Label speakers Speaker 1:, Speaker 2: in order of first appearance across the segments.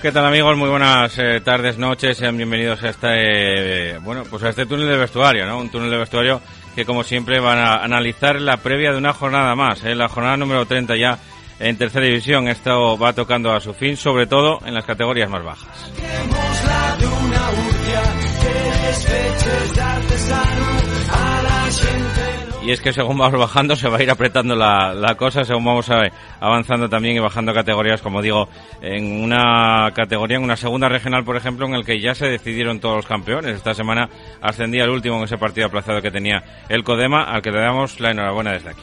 Speaker 1: ¿Qué tal amigos? Muy buenas eh, tardes, noches, sean bienvenidos a este, eh, bueno, pues a este túnel de vestuario, ¿no? Un túnel de vestuario que como siempre van a analizar la previa de una jornada más, ¿eh? la jornada número 30 ya en tercera división. Esto va tocando a su fin, sobre todo en las categorías más bajas. Y es que según vamos bajando se va a ir apretando la, la cosa, según vamos a, avanzando también y bajando categorías, como digo, en una categoría, en una segunda regional, por ejemplo, en el que ya se decidieron todos los campeones. Esta semana ascendía el último en ese partido aplazado que tenía el Codema, al que le damos la enhorabuena desde aquí.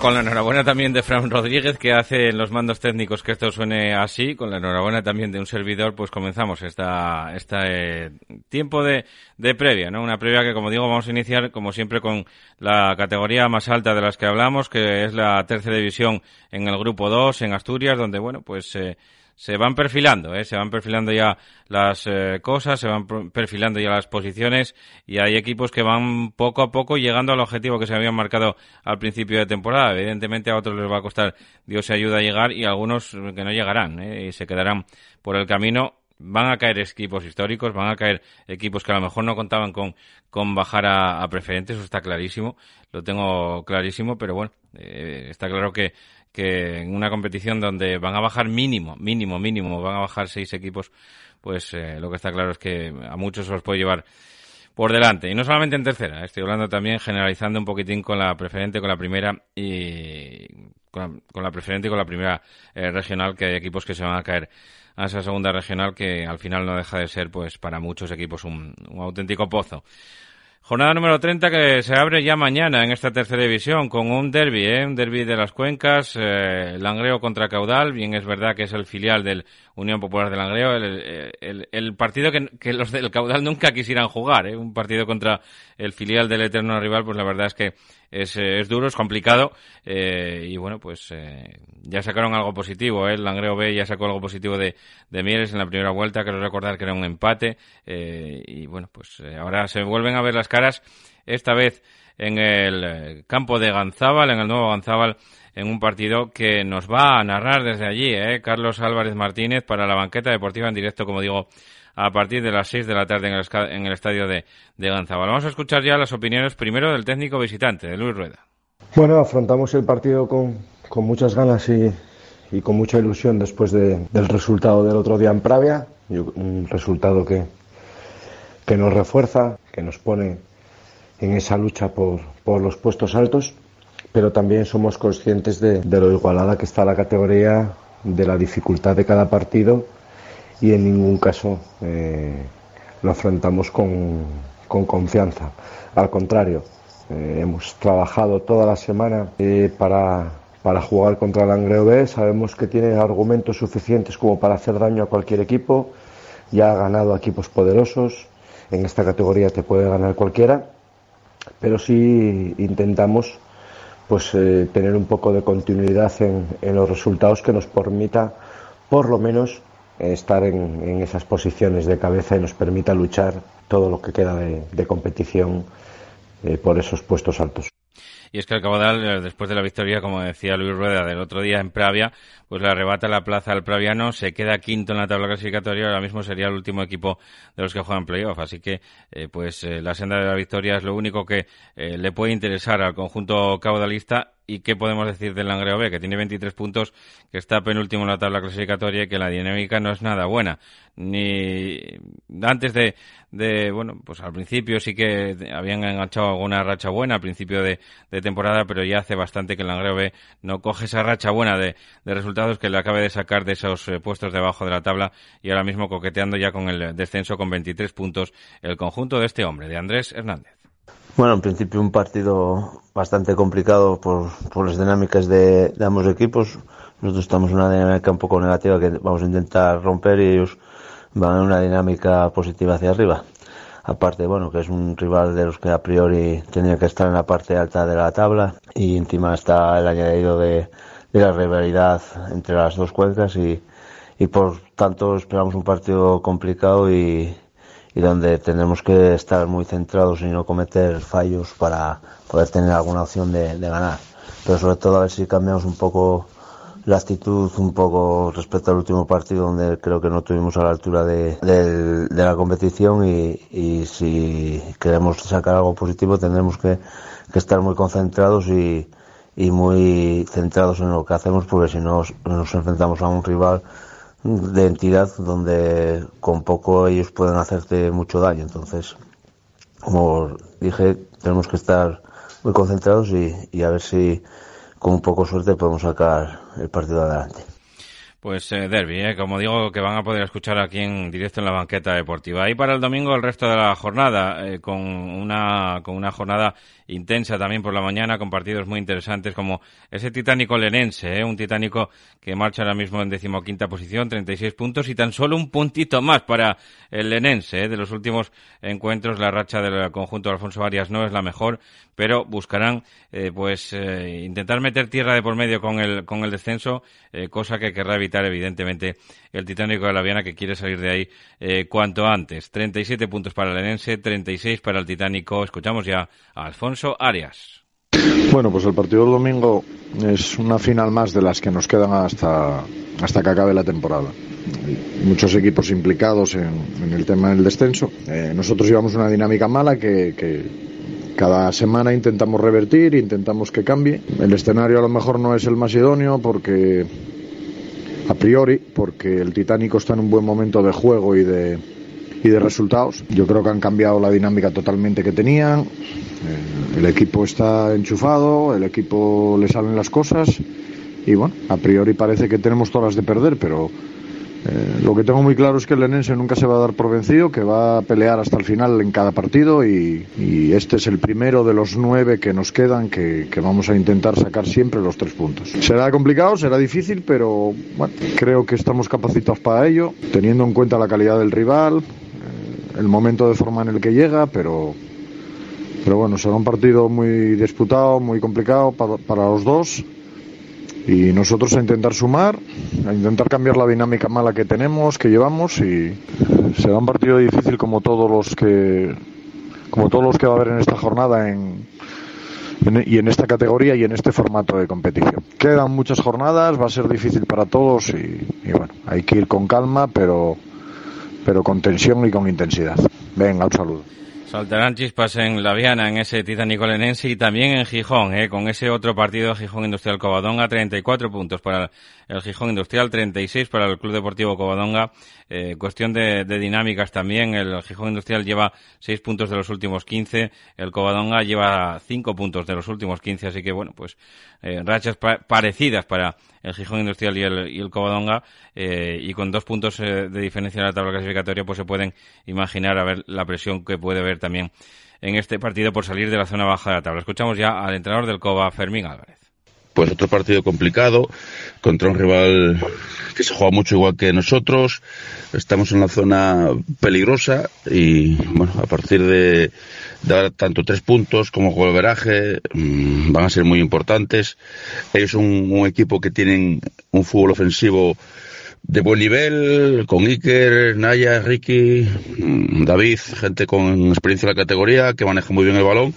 Speaker 1: Con la enhorabuena también de Fran Rodríguez, que hace los mandos técnicos que esto suene así. Con la enhorabuena también de un servidor, pues comenzamos esta, esta eh, tiempo de, de previa, ¿no? Una previa que, como digo, vamos a iniciar, como siempre, con la categoría más alta de las que hablamos, que es la tercera división en el grupo 2, en Asturias, donde, bueno, pues... Eh, se van perfilando, ¿eh? se van perfilando ya las eh, cosas, se van perfilando ya las posiciones y hay equipos que van poco a poco llegando al objetivo que se habían marcado al principio de temporada. Evidentemente a otros les va a costar Dios se ayuda a llegar y algunos que no llegarán ¿eh? y se quedarán por el camino. Van a caer equipos históricos, van a caer equipos que a lo mejor no contaban con, con bajar a, a preferentes, eso está clarísimo, lo tengo clarísimo, pero bueno, eh, está claro que que en una competición donde van a bajar mínimo, mínimo, mínimo, van a bajar seis equipos, pues eh, lo que está claro es que a muchos se los puede llevar por delante. Y no solamente en tercera, estoy hablando también generalizando un poquitín con la preferente, con la primera y con la, preferente y con la primera eh, regional, que hay equipos que se van a caer a esa segunda regional que al final no deja de ser, pues para muchos equipos un auténtico pozo. Jornada número 30 que se abre ya mañana en esta tercera división con un derby, ¿eh? un derby de las cuencas, eh, Langreo contra Caudal, bien es verdad que es el filial del Unión Popular de Langreo, el, partido que, que, los del Caudal nunca quisieran jugar, ¿eh? un partido contra el filial del eterno rival, pues la verdad es que es, es duro, es complicado eh, y bueno, pues eh, ya sacaron algo positivo. ¿eh? El Langreo B ya sacó algo positivo de, de Mieres en la primera vuelta, quiero recordar que era un empate eh, y bueno, pues eh, ahora se vuelven a ver las caras, esta vez en el campo de Ganzábal, en el nuevo Ganzábal, en un partido que nos va a narrar desde allí, ¿eh? Carlos Álvarez Martínez para la banqueta deportiva en directo, como digo, a partir de las 6 de la tarde en el, en el estadio de, de Ganzábal. Vamos a escuchar ya las opiniones primero del técnico visitante, de Luis Rueda.
Speaker 2: Bueno, afrontamos el partido con, con muchas ganas y, y, con mucha ilusión después de, del resultado del otro día en Pravia, un resultado que, que nos refuerza, que nos pone en esa lucha por, por los puestos altos, pero también somos conscientes de, de lo igualada que está la categoría, de la dificultad de cada partido y en ningún caso eh, lo afrontamos con, con, confianza. Al contrario, eh, hemos trabajado toda la semana eh, para, jugar contra el Angreo B. Sabemos que tiene argumentos suficientes como para hacer daño a cualquier equipo. Ya ha ganado equipos poderosos. En esta categoría te puede ganar cualquiera. Pero sí intentamos pues tener un poco de continuidad en, en los resultados que nos permita por lo menos estar en, en, esas posiciones de cabeza y nos permita luchar todo lo que queda de, de competición eh, por esos puestos altos.
Speaker 1: y es que el Cabodal, eh, después de la victoria, como decía Luis Rueda del otro día en Pravia, pues le arrebata la plaza al Praviano, se queda quinto en la tabla clasificatoria, ahora mismo sería el último equipo de los que juegan playoff, así que eh, pues eh, la senda de la victoria es lo único que le puede interesar al conjunto caudalista ¿Y qué podemos decir del Langreo B? Que tiene 23 puntos, que está penúltimo en la tabla clasificatoria y que la dinámica no es nada buena. Ni antes de, de bueno, pues al principio sí que habían enganchado alguna racha buena al principio de, temporada, pero ya hace bastante que el Langreo B no coge esa racha buena de, resultados que le acabe de sacar de esos eh, puestos debajo de la tabla y ahora mismo coqueteando ya con el descenso con 23 puntos el conjunto de este hombre, de Andrés Hernández.
Speaker 3: Bueno, en principio un partido bastante complicado por, por las dinámicas de, ambos equipos. Nosotros estamos en una dinámica un poco negativa que vamos a intentar romper y ellos van en una dinámica positiva hacia arriba. Aparte, bueno, que es un rival de los que a priori tendría que estar en la parte alta de la tabla y encima está el añadido de, de la rivalidad entre las dos cuencas y, y por tanto esperamos un partido complicado y, y donde tenemos que estar muy centrados y no cometer fallos para poder tener alguna opción de, ganar. Pero sobre todo a ver si cambiamos un poco la actitud un poco respecto al último partido donde creo que no tuvimos a la altura de, la competición y, si queremos sacar algo positivo tendremos que, estar muy concentrados y, y, muy centrados en lo que hacemos porque si no nos enfrentamos a un rival de entidad donde con poco ellos pueden hacerte mucho daño. Entonces, como dije, tenemos que estar muy concentrados y, y a ver si con un poco suerte podemos sacar el partido adelante.
Speaker 1: Pues eh, derby, eh, como digo, que van a poder escuchar aquí en directo en la banqueta deportiva. Y para el domingo el resto de la jornada, eh, con una con una jornada intensa también por la mañana, con partidos muy interesantes como ese titánico lenense, eh, un titánico que marcha ahora mismo en decimoquinta posición, 36 puntos y tan solo un puntito más para el lenense. Eh, de los últimos encuentros, la racha del conjunto de Alfonso Arias no es la mejor, pero buscarán eh, pues intentar meter tierra de por medio con el, con el descenso, cosa que querrá evitar evidentemente el Titánico de la Viana que quiere salir de ahí cuanto antes. 37 puntos para el Enense, 36 para el Titánico. Escuchamos ya a Alfonso Arias.
Speaker 4: Bueno, pues el partido del domingo es una final más de las que nos quedan hasta, hasta que acabe la temporada. muchos equipos implicados en, el tema del descenso. nosotros llevamos una dinámica mala que, cada semana intentamos revertir, intentamos que cambie. El escenario a lo mejor no es el más idóneo porque, a priori, porque el Titánico está en un buen momento de juego y de, y de resultados. Yo creo que han cambiado la dinámica totalmente que tenían. Eh, el equipo está enchufado, el equipo le salen las cosas y bueno, a priori parece que tenemos todas las de perder, pero eh, lo que tengo muy claro es que el Lenense nunca se va a dar por vencido, que va a pelear hasta el final en cada partido y, este es el primero de los nueve que nos quedan que, vamos a intentar sacar siempre los tres puntos. Será complicado, será difícil, pero creo que estamos capacitados para ello, teniendo en cuenta la calidad del rival, el momento de forma en el que llega, pero, pero bueno, será un partido muy disputado, muy complicado para, para los dos y nosotros a intentar sumar, a intentar cambiar la dinámica mala que tenemos, que llevamos y será un partido difícil como todos los que como todos los que va a haber en esta jornada en, y en esta categoría y en este formato de competición. Quedan muchas jornadas, va a ser difícil para todos y, y bueno, hay que ir con calma, pero pero con tensión y con intensidad. Venga, un saludo.
Speaker 1: Saltarán chispas en La Viana, en ese Titánico Lenense y también en Gijón, ¿eh? con ese otro partido Gijón Industrial Covadonga, 34 puntos para el Gijón Industrial, 36 para el Club Deportivo Covadonga. Eh, cuestión de, dinámicas también, el Gijón Industrial lleva 6 puntos de los últimos 15, el Covadonga lleva 5 puntos de los últimos 15, así que bueno, pues eh, rachas parecidas para el Gijón Industrial y el, y el Covadonga, eh, y con dos puntos eh, de diferencia en la tabla clasificatoria, pues se pueden imaginar a ver la presión que puede haber también en este partido por salir de la zona baja de la tabla. Escuchamos ya al entrenador del Cova, Fermín Álvarez.
Speaker 5: Pues otro partido complicado contra un rival que se juega mucho igual que nosotros. Estamos en una zona peligrosa y bueno, a partir de, dar tanto tres puntos como juego veraje mm, van a ser muy importantes. Ellos son un, equipo que tienen un fútbol ofensivo de buen nivel, con Iker, Naya, Ricky, mm, David, gente con experiencia en la categoría, que maneja muy bien el balón.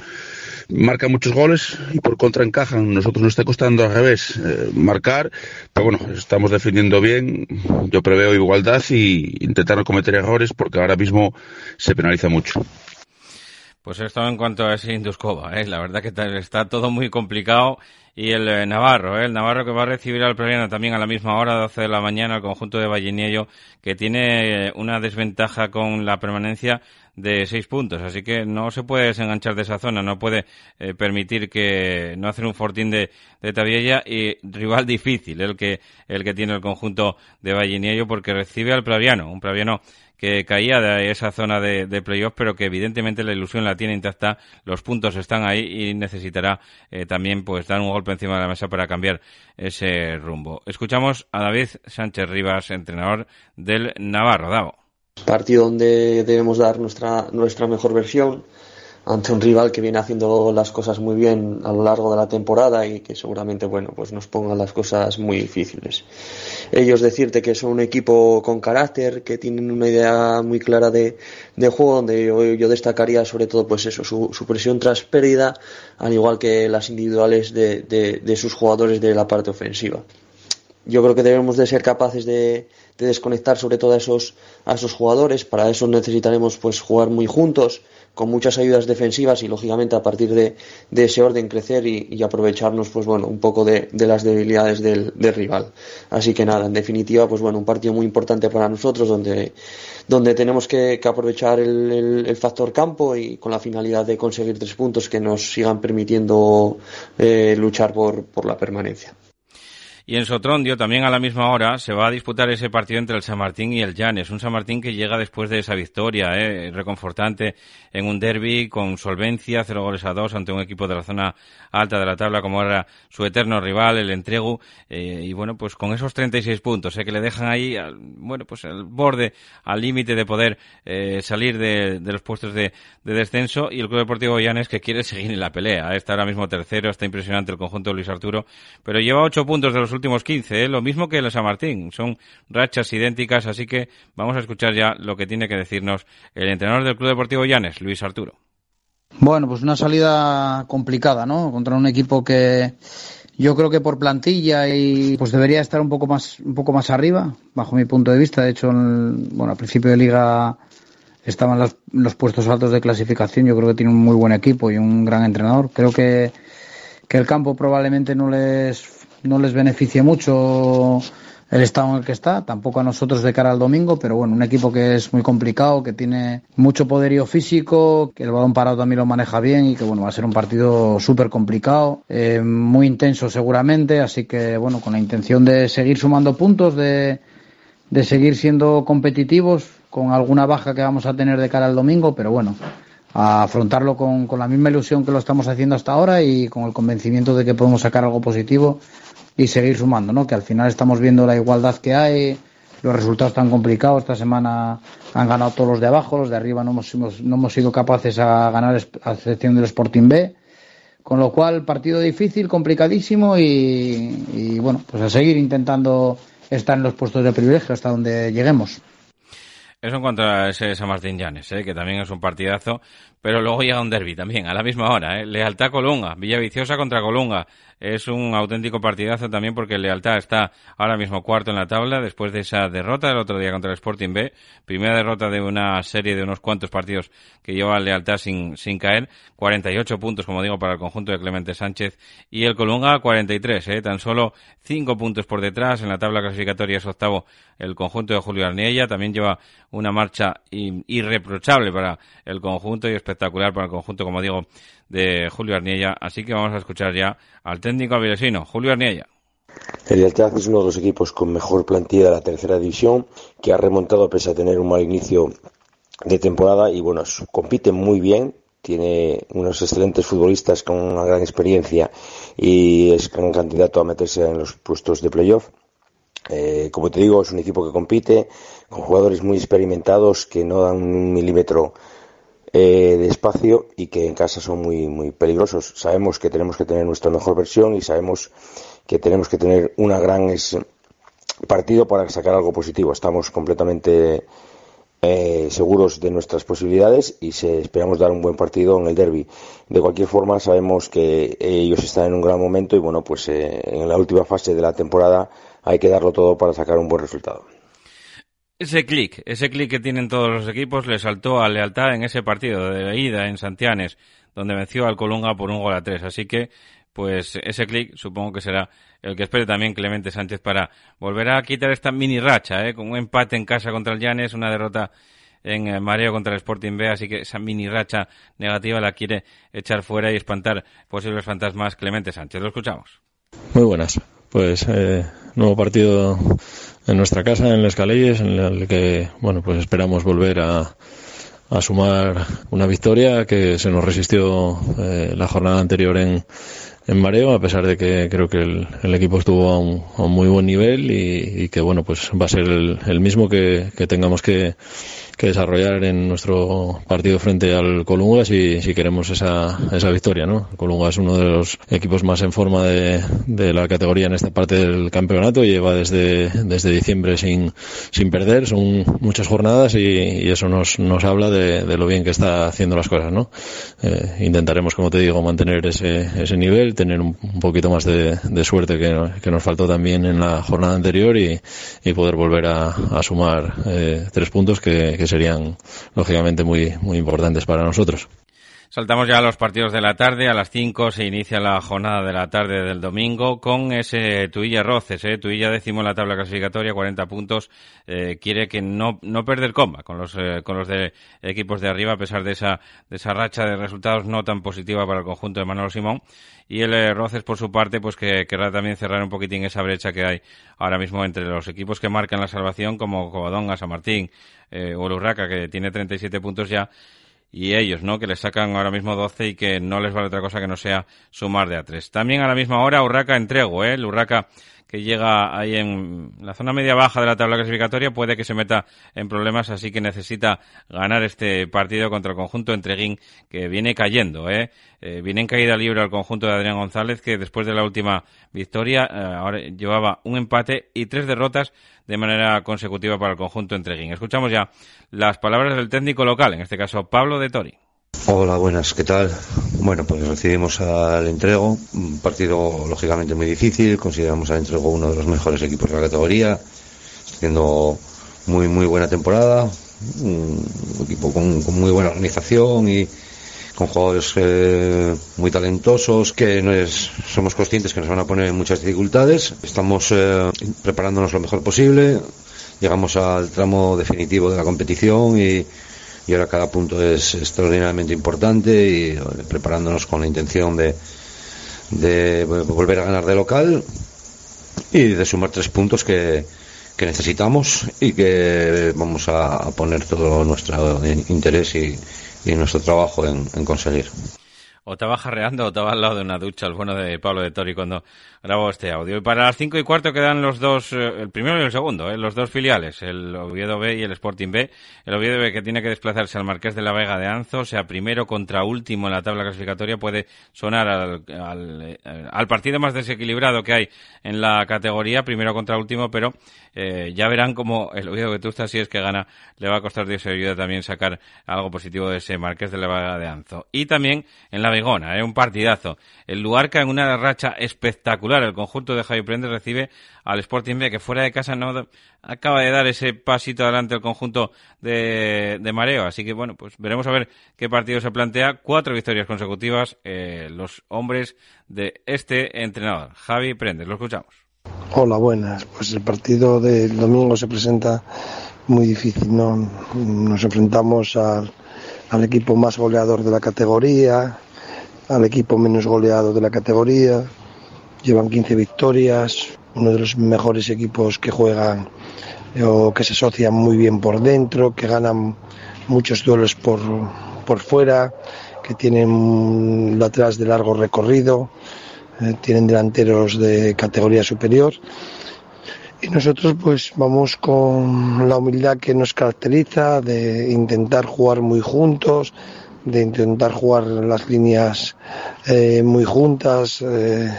Speaker 5: Marcan muchos goles y por contra encajan. Nosotros nos está costando al revés eh, marcar, pero bueno, estamos defendiendo bien. Yo preveo igualdad y intentar no cometer errores porque ahora mismo se penaliza mucho.
Speaker 1: Pues esto en cuanto a ese Induscova, ¿eh? la verdad que está todo muy complicado. Y el eh, Navarro, ¿eh? el Navarro que va a recibir al Pleriano también a la misma hora, 12 de la mañana, el conjunto de Valliniello, que tiene una desventaja con la permanencia de seis puntos, así que no se puede desenganchar de esa zona, no puede eh, permitir que no hacer un fortín de, de Tabiella y rival difícil el que el que tiene el conjunto de Valliniello porque recibe al Plaviano, un Plaviano que caía de esa zona de, de playoff, pero que evidentemente la ilusión la tiene intacta, los puntos están ahí y necesitará eh, también pues dar un golpe encima de la mesa para cambiar ese rumbo. Escuchamos a David Sánchez Rivas, entrenador del Navarro. Davo.
Speaker 6: Partido donde debemos dar nuestra, nuestra mejor versión ante un rival que viene haciendo las cosas muy bien a lo largo de la temporada y que seguramente bueno pues nos ponga las cosas muy difíciles. Ellos decirte que son un equipo con carácter que tienen una idea muy clara de, de juego donde yo, destacaría sobre todo pues eso su, presión tras pérdida al igual que las individuales de, de, de sus jugadores de la parte ofensiva. Yo creo que debemos de ser capaces de, de desconectar sobre todo a esos, a esos jugadores. Para eso necesitaremos pues jugar muy juntos, con muchas ayudas defensivas y lógicamente a partir de, de ese orden crecer y, aprovecharnos pues bueno un poco de, de las debilidades del, rival. Así que nada, en definitiva pues bueno un partido muy importante para nosotros donde, donde tenemos que, que aprovechar el, el, el, factor campo y con la finalidad de conseguir tres puntos que nos sigan permitiendo eh, luchar por, por la permanencia.
Speaker 1: Y en Sotrondio, también a la misma hora, se va a disputar ese partido entre el San Martín y el Llanes. Un San Martín que llega después de esa victoria, eh, reconfortante en un derby con solvencia, cero goles a dos ante un equipo de la zona alta de la tabla como era su eterno rival, el Entregu. Eh, y bueno, pues con esos 36 puntos eh, que le dejan ahí, al, bueno, pues al borde, al límite de poder eh, salir de, los puestos de, de, descenso. Y el Club Deportivo Llanes que quiere seguir en la pelea. Está ahora mismo tercero, está impresionante el conjunto de Luis Arturo, pero lleva ocho puntos de los últimos 15, ¿eh? lo mismo que el San Martín, son rachas idénticas, así que vamos a escuchar ya lo que tiene que decirnos el entrenador del Club Deportivo Llanes, Luis Arturo.
Speaker 7: Bueno, pues una salida complicada, ¿no? Contra un equipo que yo creo que por plantilla y pues debería estar un poco más un poco más arriba, bajo mi punto de vista. De hecho, en, bueno, al principio de liga estaban los, los puestos altos de clasificación. Yo creo que tiene un muy buen equipo y un gran entrenador. Creo que que el campo probablemente no les no les beneficia mucho el estado en el que está, tampoco a nosotros de cara al domingo, pero bueno, un equipo que es muy complicado, que tiene mucho poderío físico, que el balón parado también lo maneja bien y que bueno, va a ser un partido súper complicado, eh, muy intenso seguramente, así que bueno, con la intención de seguir sumando puntos, de, de seguir siendo competitivos, con alguna baja que vamos a tener de cara al domingo, pero bueno, afrontarlo con, con la misma ilusión que lo estamos haciendo hasta ahora y con el convencimiento de que podemos sacar algo positivo y seguir sumando, ¿no? Que al final estamos viendo la igualdad que hay, los resultados tan complicados. Esta semana han ganado todos los de abajo, los de arriba no hemos, no hemos sido capaces a ganar a excepción del Sporting B. Con lo cual, partido difícil, complicadísimo y, bueno, pues a seguir intentando estar en los puestos de privilegio hasta donde lleguemos.
Speaker 1: Eso en cuanto a ese San Martín Llanes, ¿eh? que también es un partidazo, pero luego llega un derby también, a la misma hora, ¿eh? Lealtad Colunga, Villaviciosa contra Colunga. Es un auténtico partidazo también porque Lealtad está ahora mismo cuarto en la tabla después de esa derrota del otro día contra el Sporting B. Primera derrota de una serie de unos cuantos partidos que lleva Lealtad sin, sin caer. 48 puntos, como digo, para el conjunto de Clemente Sánchez. Y el Colunga 43, ¿eh? tan solo 5 puntos por detrás. En la tabla clasificatoria es octavo el conjunto de Julio Arniella. También lleva una marcha irreprochable para el conjunto y espectacular para el conjunto, como digo, de Julio Arniella. Así que vamos a escuchar ya al técnico avilesino, Julio Arniella.
Speaker 8: El Lealtad es uno de los equipos con mejor plantilla de la tercera división, que ha remontado pese a tener un mal inicio de temporada y bueno, compite muy bien, tiene unos excelentes futbolistas con una gran experiencia y es gran candidato a meterse en los puestos de playoff. Eh, como te digo, es un equipo que compite con jugadores muy experimentados que no dan un milímetro eh, de espacio y que en casa son muy, muy peligrosos. Sabemos que tenemos que tener nuestra mejor versión y sabemos que tenemos que tener una gran es, partido para sacar algo positivo. Estamos completamente eh, seguros de nuestras posibilidades y se, esperamos dar un buen partido en el derby. De cualquier forma, sabemos que ellos están en un gran momento y bueno, pues eh, en la última fase de la temporada hay que darlo todo para sacar un buen resultado.
Speaker 1: Ese clic, ese clic que tienen todos los equipos le saltó a lealtad en ese partido de ida en Santianes, donde venció al Colunga por un gol a tres. Así que, pues ese clic supongo que será el que espere también Clemente Sánchez para volver a quitar esta mini racha, ¿eh? con un empate en casa contra el Llanes, una derrota en eh, mareo contra el Sporting B, así que esa mini racha negativa la quiere echar fuera y espantar posibles fantasmas Clemente Sánchez. Lo escuchamos.
Speaker 9: Muy buenas. Pues eh, nuevo partido en nuestra casa, en Les Caleyes, en el que bueno pues esperamos volver a, a sumar una victoria que se nos resistió eh, la jornada anterior en, en mareo, a pesar de que creo que el, equipo estuvo a un, a un, muy buen nivel y, y, que bueno pues va a ser el, el mismo que, que tengamos que, que, desarrollar en nuestro partido frente al Colunga si, queremos esa, esa victoria, ¿no? El Colunga es uno de los equipos más en forma de, de la categoría en esta parte del campeonato, lleva desde, desde diciembre sin, sin perder, son muchas jornadas y, eso nos, nos habla de, lo bien que está haciendo las cosas, ¿no? Eh, intentaremos, como te digo, mantener ese, ese nivel, tener un, un poquito más de, de suerte que, que, nos faltó también en la jornada anterior y, y poder volver a, sumar eh, tres puntos que serían lógicamente muy, muy importantes para nosotros.
Speaker 1: Saltamos ya a los partidos de la tarde. A las 5 se inicia la jornada de la tarde del domingo con ese Tuilla Roces. ¿eh? Tuilla décimo en la tabla clasificatoria, 40 puntos. Eh, quiere que no, no perder comba con los, eh, con los de equipos de arriba, a pesar de esa, de esa racha de resultados no tan positiva para el conjunto de Manolo Simón. Y el eh, Roces, por su parte, pues que querrá también cerrar un poquitín esa brecha que hay ahora mismo entre los equipos que marcan la salvación, como Covadonga, San Martín eh, o Lurraca, que tiene 37 puntos ya y ellos, ¿no? Que les sacan ahora mismo 12 y que no les vale otra cosa que no sea sumar de a 3. También a la misma hora Urraca entrego, ¿eh? El Urraca que llega ahí en la zona media baja de la tabla clasificatoria puede que se meta en problemas, así que necesita ganar este partido contra el conjunto Entreguín que viene cayendo, ¿eh? eh viene en caída libre al conjunto de Adrián González que después de la última victoria eh, ahora llevaba un empate y tres derrotas de manera consecutiva para el conjunto Entreguín. Escuchamos ya las palabras del técnico local, en este caso Pablo de Tori.
Speaker 10: Hola, buenas, ¿qué tal? Bueno, pues recibimos al Entrego, un partido lógicamente muy difícil, consideramos al Entrego uno de los mejores equipos de la categoría, haciendo muy muy buena temporada, un equipo con, muy buena organización y con jugadores eh, muy talentosos que no es, somos conscientes que nos van a poner muchas dificultades. Estamos eh, preparándonos lo mejor posible, llegamos al tramo definitivo de la competición y y ahora cada punto es extraordinariamente importante y preparándonos con la intención de, de volver a ganar de local y de sumar tres puntos que, necesitamos y que vamos a poner todo nuestro interés y, nuestro trabajo en conseguir
Speaker 1: o estaba jarreando o estaba al lado de una ducha, el bueno de Pablo de Tori cuando grabó este audio. Y para las cinco y cuarto quedan los dos, el primero y el segundo, ¿eh? los dos filiales, el Oviedo B y el Sporting B. El Oviedo B que tiene que desplazarse al Marqués de la Vega de Anzo, o sea primero contra último en la tabla clasificatoria, puede sonar al, al, al partido más desequilibrado que hay en la categoría, primero contra último, pero eh, ya verán como el Oviedo estás, si es que gana, le va a costar Dios ayuda también sacar algo positivo de ese Marqués de la Vega de Anzo. Y también en la Begona, ¿eh? un partidazo. El Luarca en una racha espectacular. El conjunto de Javi Prendes recibe al Sporting B, que fuera de casa no acaba de dar ese pasito adelante el conjunto de, de Mareo. Así que bueno, pues veremos a ver qué partido se plantea. Cuatro victorias consecutivas, eh, los hombres de este entrenador, Javi Prendes. Lo escuchamos.
Speaker 11: Hola, buenas. Pues el partido del domingo se presenta muy difícil, ¿no? Nos enfrentamos al equipo más goleador de la categoría, al equipo menos goleado de la categoría. Llevan 15 victorias, uno de los mejores equipos que juegan o que se asocian muy bien por dentro, que ganan muchos duelos por, por fuera, que tienen atrás de largo recorrido, eh, tienen delanteros de categoría superior. Y nosotros pues vamos con la humildad que nos caracteriza, de intentar jugar muy juntos, de intentar jugar las líneas eh, muy juntas, eh,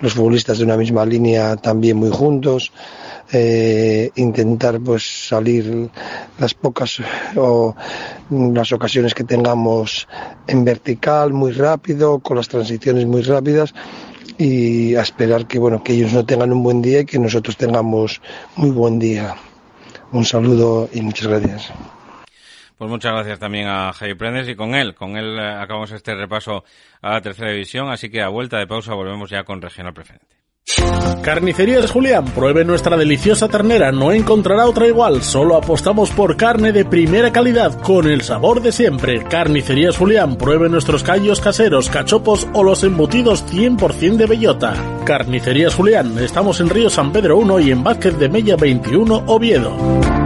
Speaker 11: los futbolistas de una misma línea también muy juntos, eh, intentar pues salir las pocas o las ocasiones que tengamos en vertical muy rápido, con las transiciones muy rápidas y a esperar que bueno que ellos no tengan un buen día y que nosotros tengamos muy buen día. Un saludo y muchas gracias.
Speaker 1: Pues muchas gracias también a Javier Prendes y con él, con él eh, acabamos este repaso a la tercera división, así que a vuelta de pausa volvemos ya con Regional Preferente.
Speaker 12: Carnicerías Julián, pruebe nuestra deliciosa ternera, no encontrará otra igual, solo apostamos por carne de primera calidad, con el sabor de siempre. Carnicerías Julián, pruebe nuestros callos caseros, cachopos o los embutidos 100% de bellota. Carnicerías Julián, estamos en Río San Pedro 1 y en Vázquez de Mella 21, Oviedo.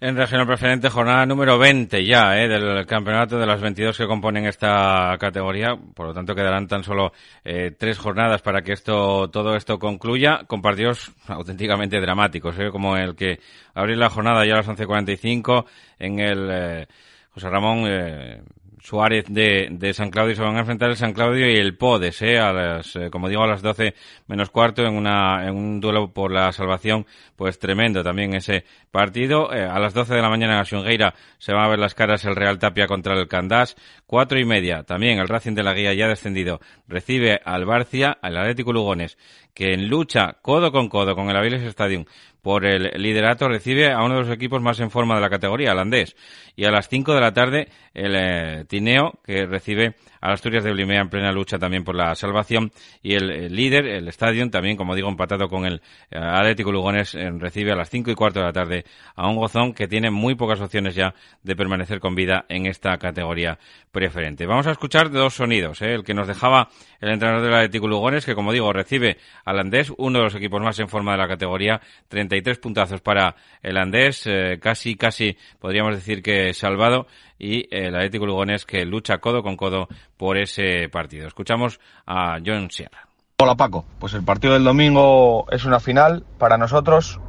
Speaker 1: En regional preferente, jornada número 20 ya eh, del campeonato de las 22 que componen esta categoría. Por lo tanto, quedarán tan solo eh, tres jornadas para que esto todo esto concluya, con partidos auténticamente dramáticos, eh, como el que abrió la jornada ya a las 11.45 en el eh, José Ramón eh, Suárez de, de, San Claudio se van a enfrentar el San Claudio y el Podes, ¿eh? a las, eh, como digo, a las 12 menos cuarto en, una, en un duelo por la salvación, pues tremendo también ese partido. Eh, a las 12 de la mañana en Asungeira se van a ver las caras el Real Tapia contra el Candás. Cuatro y media también el Racing de la Guía ya descendido recibe al Barcia, al Atlético Lugones, que en lucha codo con codo con el Aviles Stadium por el liderato recibe a uno de los equipos más en forma de la categoría, el Andés. Y a las 5 de la tarde el eh, Tineo, que recibe a las Asturias de Blimea en plena lucha también por la salvación. Y el, líder, el Stadium, también, como digo, empatado con el eh, Atlético Lugones, eh, recibe a las 5 y cuarto de la tarde a un gozón que tiene muy pocas opciones ya de permanecer con vida en esta categoría preferente. Vamos a escuchar dos sonidos. El que nos dejaba el entrenador del Atlético Lugones, que como digo, recibe al Andés, uno de los equipos más en forma de la categoría, 33 puntazos para el Andés, eh, casi, casi podríamos decir que salvado, y el Atlético Lugones que lucha codo con codo por ese partido. Escuchamos a John Sierra.
Speaker 13: Hola Paco, pues el partido del domingo es una final para nosotros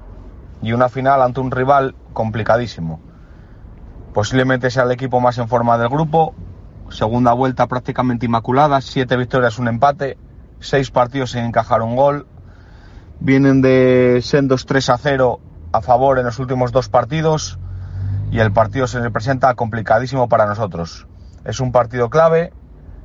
Speaker 13: y una final ante un rival complicadísimo. Posiblemente sea el equipo más en forma del grupo, segunda vuelta prácticamente inmaculada, siete victorias, un empate, seis partidos sin encajar un gol, vienen de sendos 3 a 0 a favor en los últimos dos partidos y el partido se representa complicadísimo para nosotros. Es un partido clave,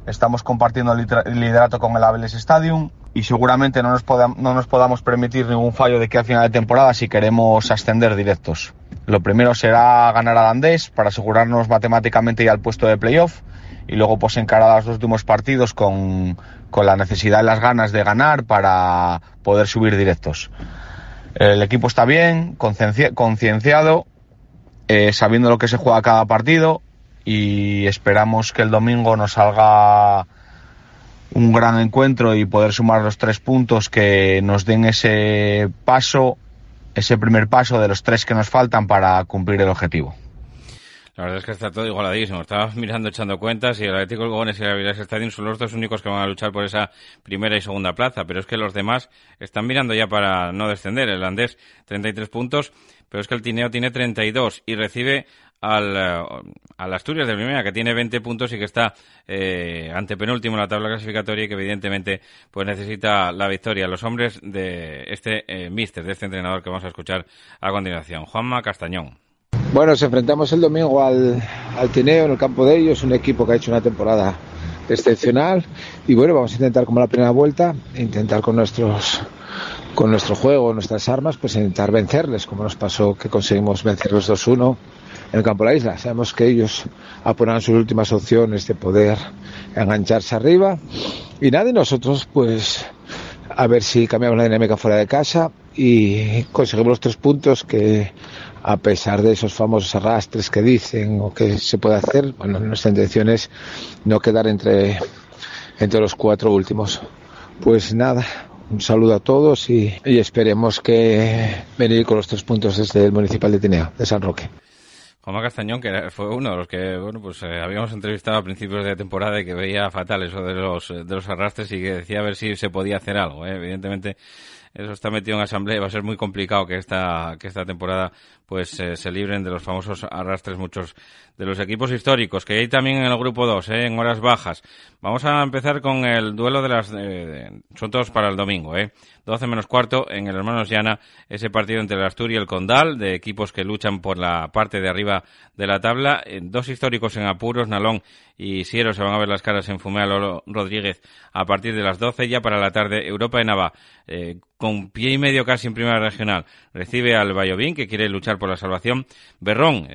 Speaker 13: estamos compartiendo el liderato con el Abeles Stadium y seguramente no nos, podamos, permitir ningún fallo de que a final de temporada si queremos ascender directos. Lo primero será ganar a Andés para asegurarnos matemáticamente ya el puesto de playoff y luego pues encarar los últimos partidos con, con la necesidad y las ganas de ganar para poder subir directos. El equipo está bien, concienciado eh, sabiendo lo que se juega cada partido y esperamos que el domingo nos salga un gran encuentro y poder sumar los tres puntos que nos den ese paso, ese primer paso de los tres que nos faltan para cumplir el objetivo.
Speaker 1: La verdad es que está todo igualadísimo. Estaba mirando echando cuentas y el Atlético Gones y el Avilés Stadium son los dos únicos que van a luchar por esa primera y segunda plaza. Pero es que los demás están mirando ya para no descender. El Andés, 33 puntos, pero es que el Tineo tiene 32 y recibe al, eh, al Asturias de primera, que tiene 20 puntos y que está eh, antepenúltimo en la tabla clasificatoria y que evidentemente pues necesita la victoria. Los hombres de este eh, míster, de este entrenador que vamos a escuchar a continuación, Juanma Castañón.
Speaker 14: Bueno, nos enfrentamos el domingo al, al Tineo en el campo de ellos, un equipo que ha hecho una temporada excepcional y bueno, vamos a intentar como la primera vuelta, intentar con nuestros con nuestro juego, nuestras armas, pues intentar vencerles, como nos pasó que conseguimos vencerlos 2-1 en el campo de la isla. Sabemos que ellos apoyan sus últimas opciones de poder engancharse arriba y nada, y nosotros pues a ver si cambiamos la dinámica fuera de casa y conseguimos los tres puntos que a pesar de esos famosos arrastres que dicen o que se puede hacer, bueno, nuestra intención es no quedar entre, entre los cuatro últimos. Pues nada, un saludo a todos y, esperemos que venir con los tres puntos desde el Municipal de Tineo, de San Roque.
Speaker 1: Juanma Castañón, que fue uno de los que, bueno, pues eh, habíamos entrevistado a principios de temporada y que veía fatal eso de los, de los arrastres y que decía a ver si se podía hacer algo. ¿eh? Evidentemente, eso está metido en asamblea y va a ser muy complicado que esta, que esta temporada pues eh, se libren de los famosos arrastres muchos de los equipos históricos, que hay también en el grupo 2, ¿eh? en horas bajas. Vamos a empezar con el duelo de las... Eh, son todos para el domingo, ¿eh? 12 menos cuarto en el Hermanos Llana, ese partido entre el Asturias y el Condal, de equipos que luchan por la parte de arriba de la tabla. Eh, dos históricos en apuros, Nalón y Siero se van a ver las caras en Fumea Rodríguez a partir de las 12. Ya para la tarde, Europa de Nava, con pie y medio casi en primera regional, recibe al Vallovín, que quiere luchar por la salvación. Berrón,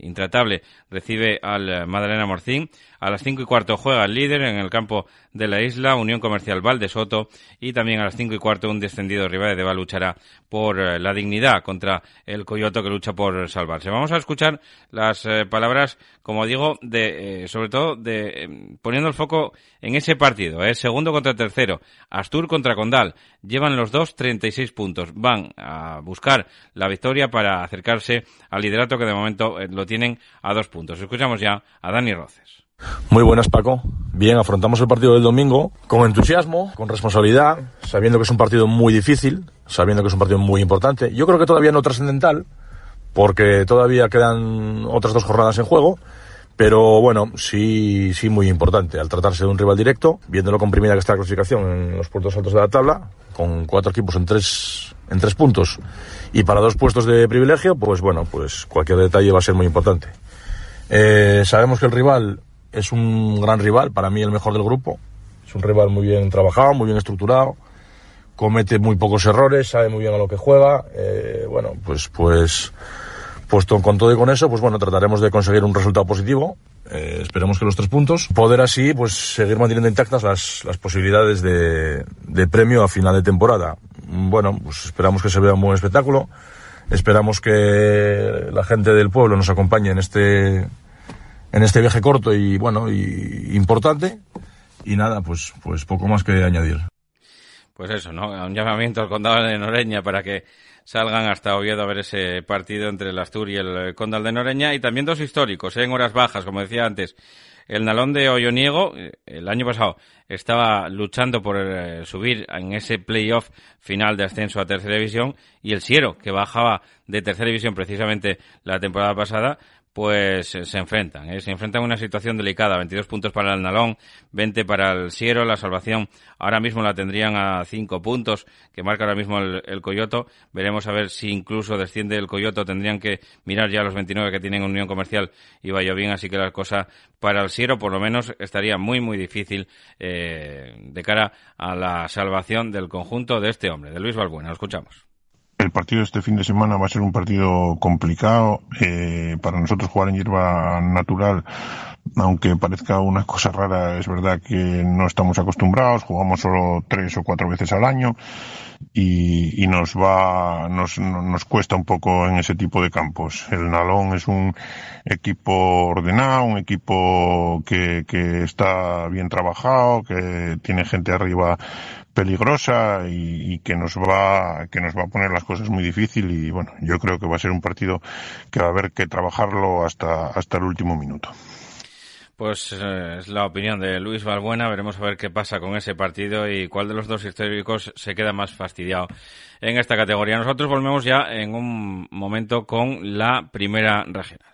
Speaker 1: intratable, recibe al eh, Madalena Morcín. A las cinco y cuarto juega el líder en el campo de la isla, Unión Comercial Valde Soto. Y también a las cinco y cuarto un descendido rival de Deva luchará por eh, la dignidad contra el Coyoto que lucha por salvarse. Vamos a escuchar las eh, palabras, como digo, de, eh, sobre todo de, eh, poniendo el foco en ese partido, segundo contra tercero, Astur contra Condal. Llevan los dos 36 puntos. Van a buscar la victoria para acercarse al liderato que de momento lo tienen a dos puntos. Escuchamos ya a Dani Roces.
Speaker 15: Muy buenas, Paco. Bien, afrontamos el partido del domingo con entusiasmo, con responsabilidad, sabiendo que es un partido muy difícil, sabiendo que es un partido muy importante. Yo creo que todavía no trascendental, porque todavía quedan otras dos jornadas en juego, pero bueno, sí, sí muy importante. Al tratarse de un rival directo, viéndolo comprimida que está la clasificación en los puestos altos de la tabla, con cuatro equipos en tres, en tres puntos y para dos puestos de privilegio, pues bueno, pues cualquier detalle va a ser muy importante. Eh, sabemos que el rival es un gran rival, para mí el mejor del grupo. Es un rival muy bien trabajado, muy bien estructurado, comete muy pocos errores, sabe muy bien a lo que juega. Eh, bueno, pues, pues, pues to- con todo y con eso, pues bueno, trataremos de conseguir un resultado positivo. Eh, esperemos que los tres puntos. Poder así, pues seguir manteniendo intactas las, las posibilidades de, de premio a final de temporada. Bueno, pues esperamos que se vea un buen espectáculo. Esperamos que la gente del pueblo nos acompañe en este, en este viaje corto y bueno, y importante. Y nada, pues, pues poco más que añadir.
Speaker 1: Pues eso, ¿no? Un llamamiento al condado de Noreña para que salgan hasta Oviedo a ver ese partido entre el Astur y el eh, Condal de Noreña. Y también dos históricos, ¿eh? en horas bajas, como decía antes. El Nalón de Olloniego, eh, el año pasado, estaba luchando por subir en ese playoff final de ascenso a tercera división. Y el Siero, que bajaba de tercera división precisamente la temporada pasada, pues eh, se enfrentan. ¿eh? Se enfrentan a una situación delicada. 22 puntos para el Nalón, 20 para el Siero. La salvación ahora mismo la tendrían a 5 puntos, que marca ahora mismo el, Coyoto. Veremos a ver si incluso desciende el Coyoto. Tendrían que mirar ya los 29 que tienen Unión Comercial y Vallovín. Así que la cosa para el Siero, por lo menos, estaría muy, muy difícil eh, de cara a la salvación del conjunto de este hombre, de Luis Balbuena. Lo escuchamos.
Speaker 16: El partido de este fin de semana va a ser un partido complicado. Eh, para nosotros jugar en hierba natural aunque parezca una cosa rara, es verdad que no estamos acostumbrados, jugamos solo tres o cuatro veces al año y, nos va, nos, nos cuesta un poco en ese tipo de campos. El Nalón es un equipo ordenado, un equipo que, que está bien trabajado, que tiene gente arriba peligrosa y, que nos va que nos va a poner las cosas muy difícil y bueno yo creo que va a ser un partido que va a haber que trabajarlo hasta hasta el último minuto
Speaker 1: pues eh, es la opinión de Luis Balbuena. Veremos a ver qué pasa con ese partido y cuál de los dos históricos se queda más fastidiado en esta categoría. Nosotros volvemos ya en un momento con la primera regional.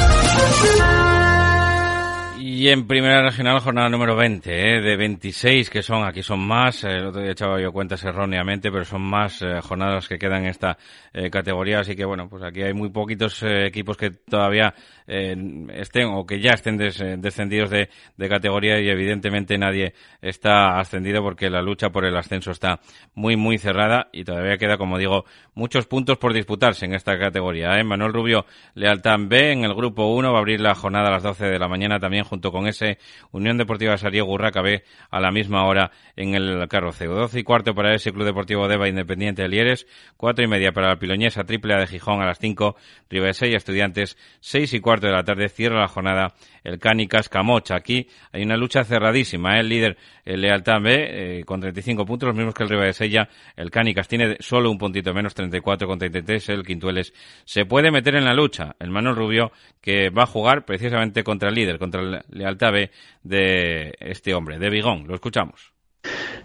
Speaker 1: Y en primera regional, jornada número 20, ¿eh? de 26 que son, aquí son más, el otro día echaba yo cuentas erróneamente, pero son más eh, jornadas que quedan en esta eh, categoría, así que bueno, pues aquí hay muy poquitos equipos que todavía estén o que ya estén descendidos de, de, categoría y evidentemente nadie está ascendido porque la lucha por el ascenso está muy, muy cerrada y todavía queda, como digo, muchos puntos por disputarse en esta categoría. Manuel Rubio, Lealtad B, en el grupo 1 va a abrir la jornada a las 12 de la mañana también junto con ese Unión Deportiva Sarío Gurraca B a la misma hora en el Carroceo. 12 y cuarto para ese Club Deportivo Deva Independiente de Lieres, cuatro y media para la Piloñesa Triple A de Gijón a las 5, Ribes y Estudiantes, seis y cuarto de la tarde cierra la jornada el Cánicas Camocha. Aquí hay una lucha cerradísima. ¿eh? El líder, el Lealtad B, eh, con 35 puntos, los mismos que el Ribadesella. El Cánicas tiene solo un puntito menos, 34 con 33. El Quintueles se puede meter en la lucha. El Manuel Rubio, que va a jugar precisamente contra el líder, contra el Lealtad B de este hombre, de Vigón. Lo escuchamos.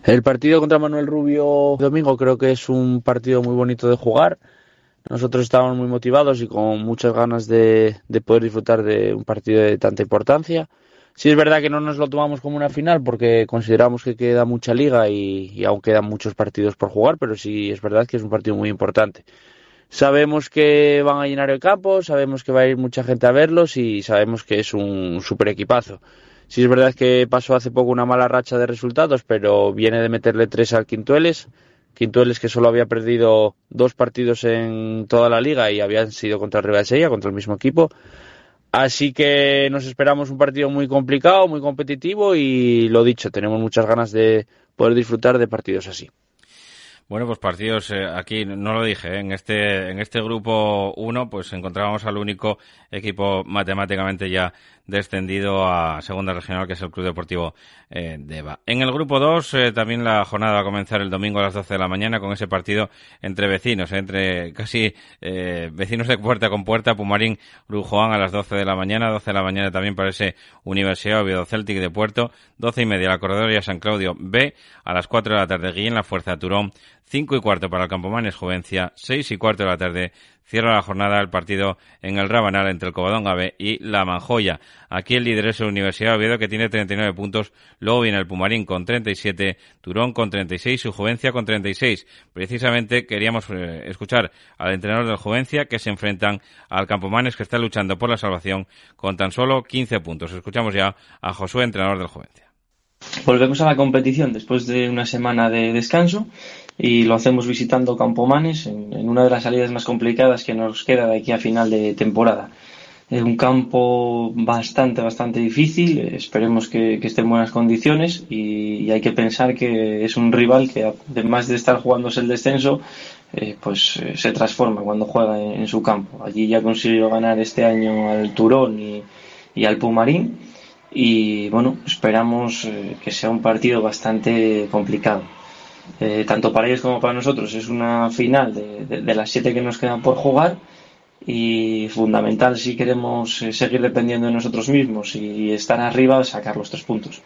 Speaker 17: El partido contra Manuel Rubio domingo creo que es un partido muy bonito de jugar. Nosotros estábamos muy motivados y con muchas ganas de, poder disfrutar de un partido de tanta importancia. Sí es verdad que no nos lo tomamos como una final porque consideramos que queda mucha liga y, y, aún quedan muchos partidos por jugar, pero sí es verdad que es un partido muy importante. Sabemos que van a llenar el campo, sabemos que va a ir mucha gente a verlos y sabemos que es un super equipazo. Sí es verdad que pasó hace poco una mala racha de resultados, pero viene de meterle tres al Quintueles Quintueles que solo había perdido dos partidos en toda la liga y habían sido contra el Real Sella, contra el mismo equipo. Así que nos esperamos un partido muy complicado, muy competitivo y lo dicho, tenemos muchas ganas de poder disfrutar de partidos así.
Speaker 1: Bueno, pues partidos eh, aquí no lo dije, ¿eh? en este en este grupo 1 pues encontrábamos al único equipo matemáticamente ya descendido a segunda regional que es el Club Deportivo eh, Deva. En el grupo 2 eh, también la jornada va a comenzar el domingo a las 12 de la mañana con ese partido entre vecinos, entre casi vecinos de puerta con puerta, Pumarín Brujoán a las 12 de la mañana, 12 de la mañana también para ese Universidad Oviedo Celtic de Puerto, 12 y media la Corredoria San Claudio B, a las 4 de la tarde Guillén la Fuerza Turón 5 y cuarto para el Campomanes Juvencia, 6 y cuarto de la tarde cierra la jornada el partido en el Rabanal entre el Covadonga B y la Manjoya. Aquí el líder es la Universidad de Oviedo que tiene 39 puntos, luego viene el Pumarín con 37, Turón con 36 y Juvencia con 36. Precisamente queríamos eh, escuchar al entrenador del Juvencia que se enfrentan al Campomanes que está luchando por la salvación con tan solo 15 puntos. Escuchamos ya a Josué, entrenador del Juvencia.
Speaker 18: Volvemos a la competición después de una semana de descanso y lo hacemos visitando Campomanes en, en, una de las salidas más complicadas que nos queda de aquí a final de temporada. Es un campo bastante, bastante difícil, esperemos que, que esté en buenas condiciones y, hay que pensar que es un rival que además de estar jugándose el descenso, eh, pues eh, se transforma cuando juega en, su campo. Allí ya consiguió ganar este año al Turón y, y al Pumarín y bueno, esperamos eh, que sea un partido bastante complicado eh, tanto para ellos como para nosotros. Es una final de, las siete que nos quedan por jugar y fundamental si queremos eh, seguir dependiendo de nosotros mismos y estar arriba, sacar los tres puntos.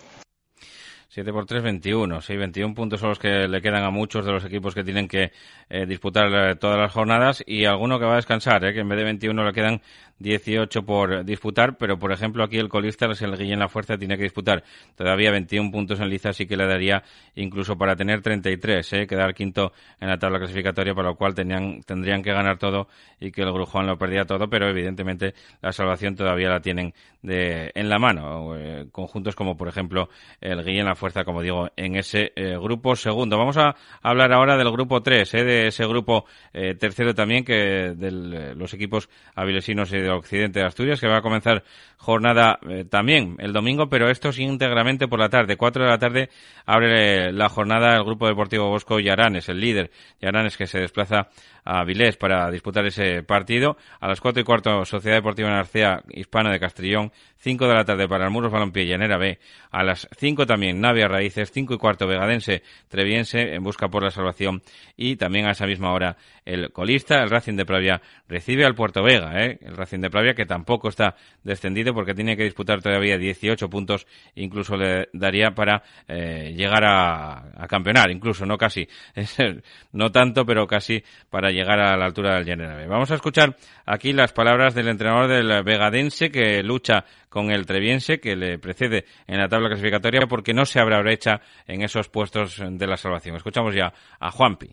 Speaker 1: 7 por 3, 21. Sí, 21 puntos son los que le quedan a muchos de los equipos que tienen que eh, disputar todas las jornadas y alguno que va a descansar, que en vez de 21 le quedan 18 por disputar, pero por ejemplo aquí el colista, el Guillén La Fuerza, tiene que disputar todavía 21 puntos en liza, así que le daría incluso para tener 33, eh, quedar quinto en la tabla clasificatoria, para lo cual tenían, tendrían que ganar todo y que el Grujón lo perdía todo, pero evidentemente la salvación todavía la tienen de, en la mano. Eh, conjuntos como por ejemplo el Guillén La Fuerza, como digo, en ese eh, grupo segundo. Vamos a hablar ahora del grupo 3, eh, de ese grupo tercero también, que de los equipos avilesinos y de Occidente de Asturias, que va a comenzar jornada eh, también el domingo, pero esto es íntegramente por la tarde. Cuatro de la tarde abre la jornada el Grupo Deportivo Bosco Yaranes, el líder Yaranes que se desplaza a Vilés para disputar ese partido. A las cuatro y cuarto, Sociedad Deportiva Narcea Hispana de Castrillón. Cinco de la tarde para el Muros Balompié Llanera B. A las cinco también Navia Raíces. Cinco y cuarto Vegadense Treviense en busca por la salvación. Y también a esa misma hora el colista, el Racing de Pravia, recibe al Puerto Vega. ¿eh? El Racing de Pravia que tampoco está descendido porque tiene que disputar todavía 18 puntos. Incluso le daría para eh, llegar a, campeonar. Incluso, no casi. no tanto, pero casi para llegar a la altura del General. Vamos a escuchar aquí las palabras del entrenador del Vegadense que lucha con el Treviense que le precede en la tabla clasificatoria porque no se habrá brecha en esos puestos de la salvación. Escuchamos ya a Juanpi.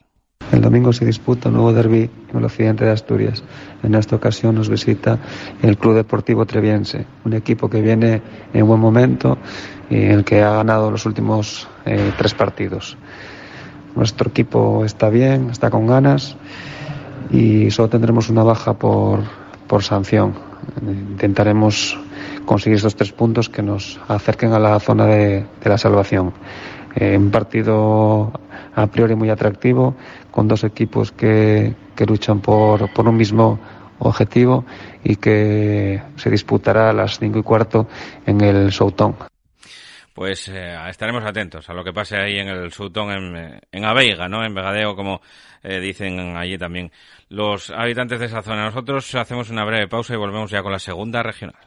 Speaker 19: El domingo se disputa un nuevo derby en el occidente de Asturias. En esta ocasión nos visita el Club Deportivo Treviense, un equipo que viene en buen momento y el que ha ganado los últimos eh, tres partidos. Nuestro equipo está bien, está con ganas y solo tendremos una baja por, sanción. Intentaremos conseguir esos tres puntos que nos acerquen a la zona de la salvación. Eh, un partido a priori muy atractivo, con dos equipos que, que luchan por, por un mismo objetivo y que se disputará a las cinco y cuarto en el Soutón
Speaker 1: pues eh, estaremos atentos a lo que pase ahí en el Soutón, en, en Aveiga, ¿no? En Vegadeo, como eh, dicen allí también los habitantes de esa zona. Nosotros hacemos una breve pausa y volvemos ya con la segunda regional.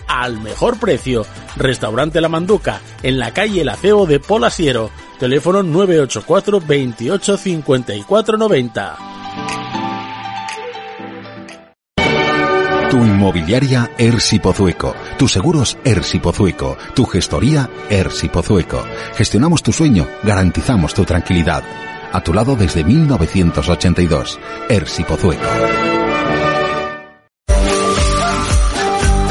Speaker 20: al mejor precio. Restaurante La Manduca, en la calle El Aceo de Polasiero. Teléfono 984 28 54 90.
Speaker 21: Tu inmobiliaria Ersi Pozueco, tus seguros Ersi Pozueco, tu gestoría Ersi Pozueco. Gestionamos tu sueño, garantizamos tu tranquilidad. A tu lado desde 1982. Ersi Pozueco.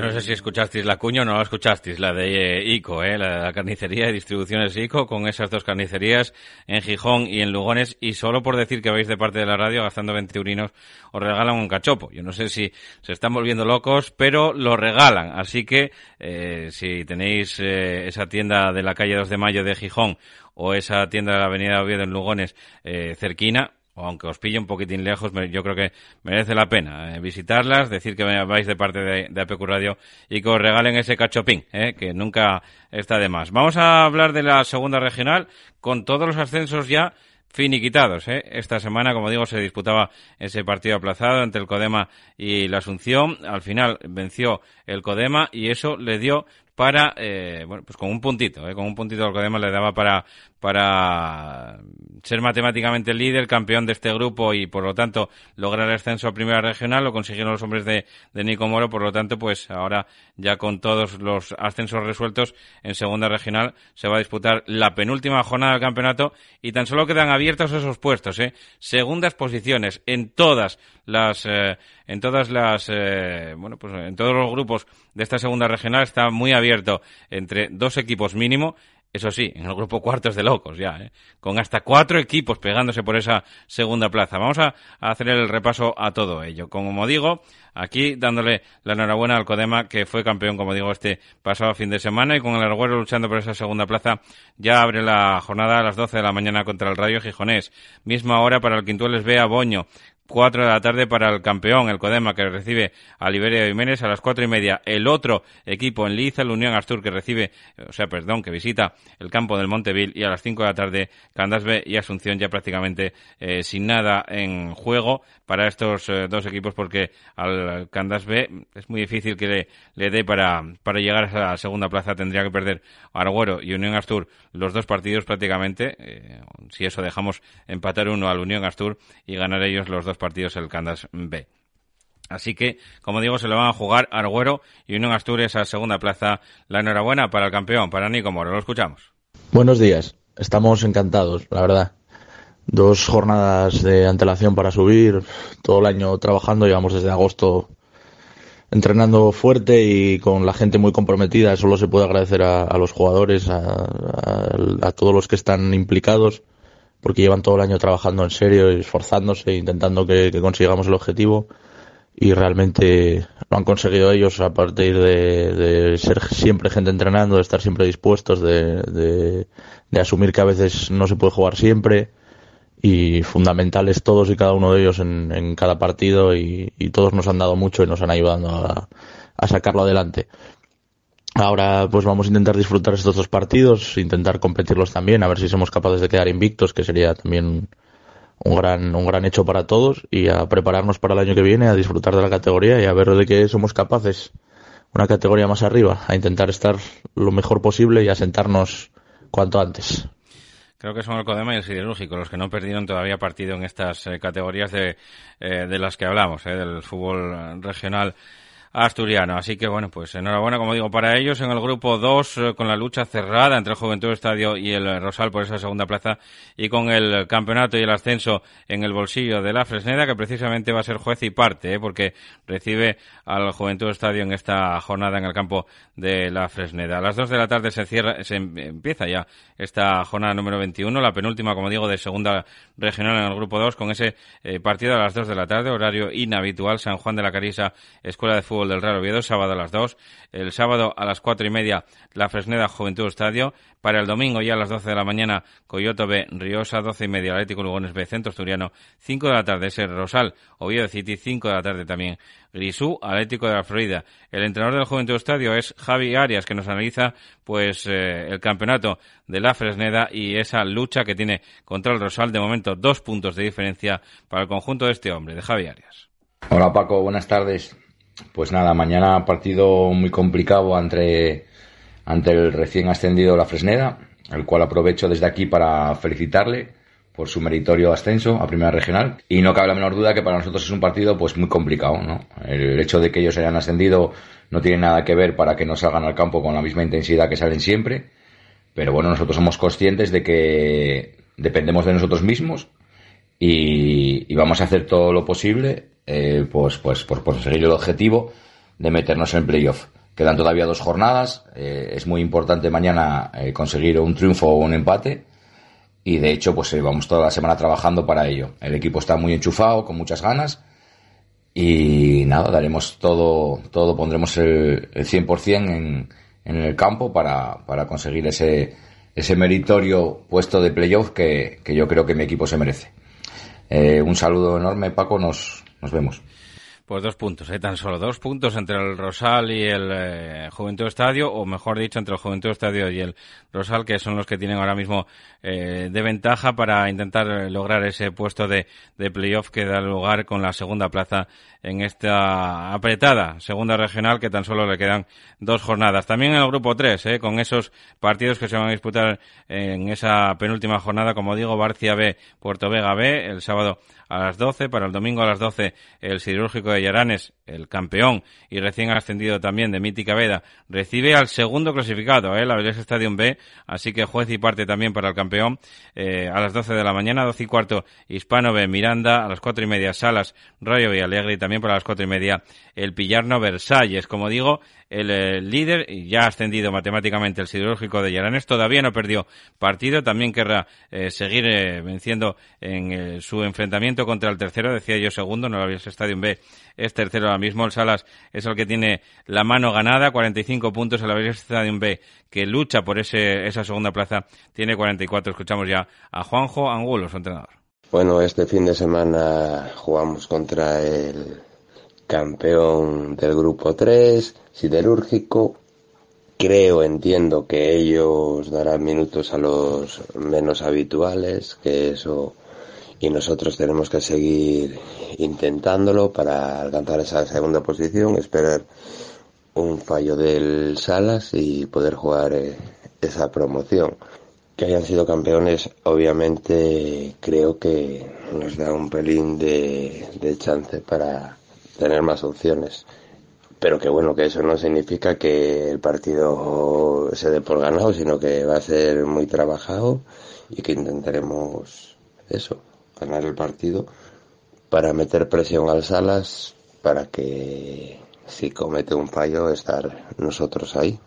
Speaker 1: Yo no sé si escuchasteis la cuña o no la escuchasteis, la de eh, ICO, eh, la, la carnicería y distribuciones ICO, con esas dos carnicerías en Gijón y en Lugones, y solo por decir que vais de parte de la radio gastando 20 eurinos, os regalan un cachopo. Yo no sé si se están volviendo locos, pero lo regalan. Así que, eh, si tenéis eh, esa tienda de la calle 2 de Mayo de Gijón, o esa tienda de la avenida Oviedo en Lugones, eh, cerquina, aunque os pille un poquitín lejos, yo creo que merece la pena eh, visitarlas, decir que vais de parte de, de Radio y que os regalen ese cachopín, eh, que nunca está de más. Vamos a hablar de la segunda regional con todos los ascensos ya finiquitados. ¿eh? Esta semana, como digo, se disputaba ese partido aplazado entre el Codema y la Asunción. Al final venció el Codema y eso le dio para, eh, bueno, pues con un puntito, ¿eh? con un puntito el Codema le daba para, para ser matemáticamente líder, campeón de este grupo y por lo tanto lograr el ascenso a primera regional, lo consiguieron los hombres de, de Nico Moro, por lo tanto pues ahora ya con todos los ascensos resueltos en segunda regional se va a disputar la penúltima jornada del campeonato y tan solo quedan abiertos esos puestos, ¿eh? segundas posiciones en todas las eh, en todas las eh, bueno pues en todos los grupos de esta segunda regional está muy abierto entre dos equipos mínimo eso sí, en el grupo cuartos de locos ya, ¿eh? con hasta cuatro equipos pegándose por esa segunda plaza. Vamos a, hacer el repaso a todo ello. Como digo, aquí dándole la enhorabuena al Codema, que fue campeón, como digo, este pasado fin de semana, y con el Arguero luchando por esa segunda plaza, ya abre la jornada a las 12 de la mañana contra el Rayo Gijonés. Misma hora para el Quintueles B a Boño. 4 de la tarde para el campeón, el Codema, que recibe a Liberia Jiménez a las cuatro y media. El otro equipo en Liza, el Unión Astur, que recibe, o sea, perdón, que visita el campo del Monteville y a las 5 de la tarde Candás B y Asunción ya prácticamente eh, sin nada en juego para estos eh, dos equipos porque al Candás B es muy difícil que le, le dé para, para llegar a esa segunda plaza. Tendría que perder Arguero y Unión Astur los dos partidos prácticamente. eh, si eso dejamos empatar uno al Unión Astur y ganar ellos los dos partidos el Candás B. Así que, como digo, se lo van a jugar Arguero y Unión Astur esa segunda plaza. La enhorabuena para el campeón, para Nico Moro. Lo escuchamos.
Speaker 22: Buenos días, estamos encantados, la verdad. Dos jornadas de antelación para subir, todo el año trabajando, llevamos desde agosto entrenando fuerte y con la gente muy comprometida. Solo se puede agradecer a, a los jugadores, a, a- a todos los que están implicados, porque llevan todo el año trabajando en serio y esforzándose, intentando que, consigamos el objetivo. Y realmente lo han conseguido ellos a partir de, ser siempre gente entrenando, de estar siempre dispuestos, de, de, de asumir que a veces no se puede jugar siempre y fundamentales todos y cada uno de ellos en, en cada partido y, todos nos han dado mucho y nos han ayudado a sacarlo adelante. Ahora pues vamos a intentar disfrutar estos dos partidos, intentar competirlos también, a ver si somos capaces de quedar invictos, que sería también un gran, un gran hecho para todos y a prepararnos para el año que viene, a disfrutar de la categoría y a ver de qué somos capaces. Una categoría más arriba, a intentar estar lo mejor posible y a sentarnos cuanto antes.
Speaker 1: Creo que son el Codema y el Siderúrgico los que no perdieron todavía partido en estas eh, categorías de, eh, de las que hablamos, eh, del fútbol regional asturiano. Así que bueno, pues enhorabuena, como digo, para ellos en el grupo 2 eh, con la lucha cerrada entre el Juventud Estadio y el Rosal por esa segunda plaza y con el campeonato y el ascenso en el bolsillo de la Fresneda que precisamente va a ser juez y parte, ¿eh? porque recibe al Juventud Estadio en esta jornada en el campo de la Fresneda. A las 2 de la tarde se cierra, se em, empieza ya esta jornada número 21, la penúltima, como digo, de segunda regional en el grupo 2 con ese eh, partido a las 2 de la tarde, horario inhabitual, San Juan de la Carisa, Escuela de Fútbol del Real Oviedo, sábado a las 2. El sábado a las cuatro y media, la Fresneda Juventud Estadio. Para el domingo ya a las 12 de la mañana, Coyoto B, Riosa, 12 y media, Atlético Lugones B, Centro Asturiano, 5 de la tarde, ese Rosal, Oviedo City, 5 de la tarde también, Grisú, Atlético de la Florida. El entrenador del Juventud Estadio es Javi Arias, que nos analiza pues eh, el campeonato de la Fresneda y esa lucha que tiene contra el Rosal. De momento, dos puntos de diferencia para el conjunto de este hombre, de Javi Arias.
Speaker 23: Hola Paco, buenas tardes. Pues nada, mañana partido muy complicado ante, el recién ascendido La Fresneda, el cual aprovecho desde aquí para felicitarle por su meritorio ascenso a Primera Regional. Y no cabe la menor duda que para nosotros es un partido pues muy complicado, ¿no? El hecho de que ellos hayan ascendido no tiene nada que ver para que no salgan al campo con la misma intensidad que salen siempre. Pero bueno, nosotros somos conscientes de que dependemos de nosotros mismos y vamos a hacer todo lo posible eh, pues, pues, por conseguir el objetivo de meternos en playoff. Quedan todavía dos jornadas. Eh, es muy importante mañana eh, conseguir un triunfo o un empate. Y de hecho, pues vamos toda la semana trabajando para ello. El equipo está muy enchufado, con muchas ganas. Y nada, daremos todo, todo pondremos el, el 100% en, en el campo para, para conseguir ese, ese meritorio puesto de playoff que, que yo creo que mi equipo se merece. un saludo enorme, Paco. Nos, nos vemos.
Speaker 1: Pues dos puntos, ¿eh? tan solo dos puntos entre el Rosal y el eh, Juventud Estadio, o mejor dicho, entre el Juventud Estadio y el Rosal, que son los que tienen ahora mismo eh, de ventaja para intentar lograr ese puesto de, de playoff que da lugar con la segunda plaza en esta apretada segunda regional que tan solo le quedan dos jornadas. También en el grupo 3, ¿eh? con esos partidos que se van a disputar en esa penúltima jornada, como digo, Barcia B, Puerto Vega B, el sábado a las 12, para el domingo a las 12 el Cirúrgico de Yaranes, el campeón y recién ascendido también de Mítica Veda, recibe al segundo clasificado, ¿eh? la Vélez Stadium B, así que juez y parte también para el campeón eh, a las 12 de la mañana, 12 y cuarto Hispano B, Miranda, a las cuatro y media Salas, Rayo y Alegre y también para las cuatro y media el Pillarno Versalles. Como digo, el, eh, líder, ya ha ascendido matemáticamente el siderúrgico de Yaranes, todavía no perdió partido, también querrá eh, seguir venciendo en su enfrentamiento contra el tercero, decía yo segundo, no lo había Stadium B, es tercero ahora mismo, el Salas es el que tiene la mano ganada, 45 puntos, el Avilés Stadium B, que lucha por ese, esa segunda plaza, tiene 44, escuchamos ya a Juanjo Angulo, su entrenador.
Speaker 24: Bueno, este fin de semana jugamos contra el campeón del grupo 3, siderúrgico. Creo, entiendo que ellos darán minutos a los menos habituales, que eso, y nosotros tenemos que seguir intentándolo para alcanzar esa segunda posición, esperar un fallo del Salas y poder jugar eh, esa promoción. Que hayan sido campeones, obviamente creo que nos da un pelín de, chance para, tener más opciones. Pero que bueno, que eso no significa que el partido se dé por ganado, sino que va a ser muy trabajado y que intentaremos eso, ganar el partido para meter presión al Salas para que si comete un fallo estar nosotros ahí.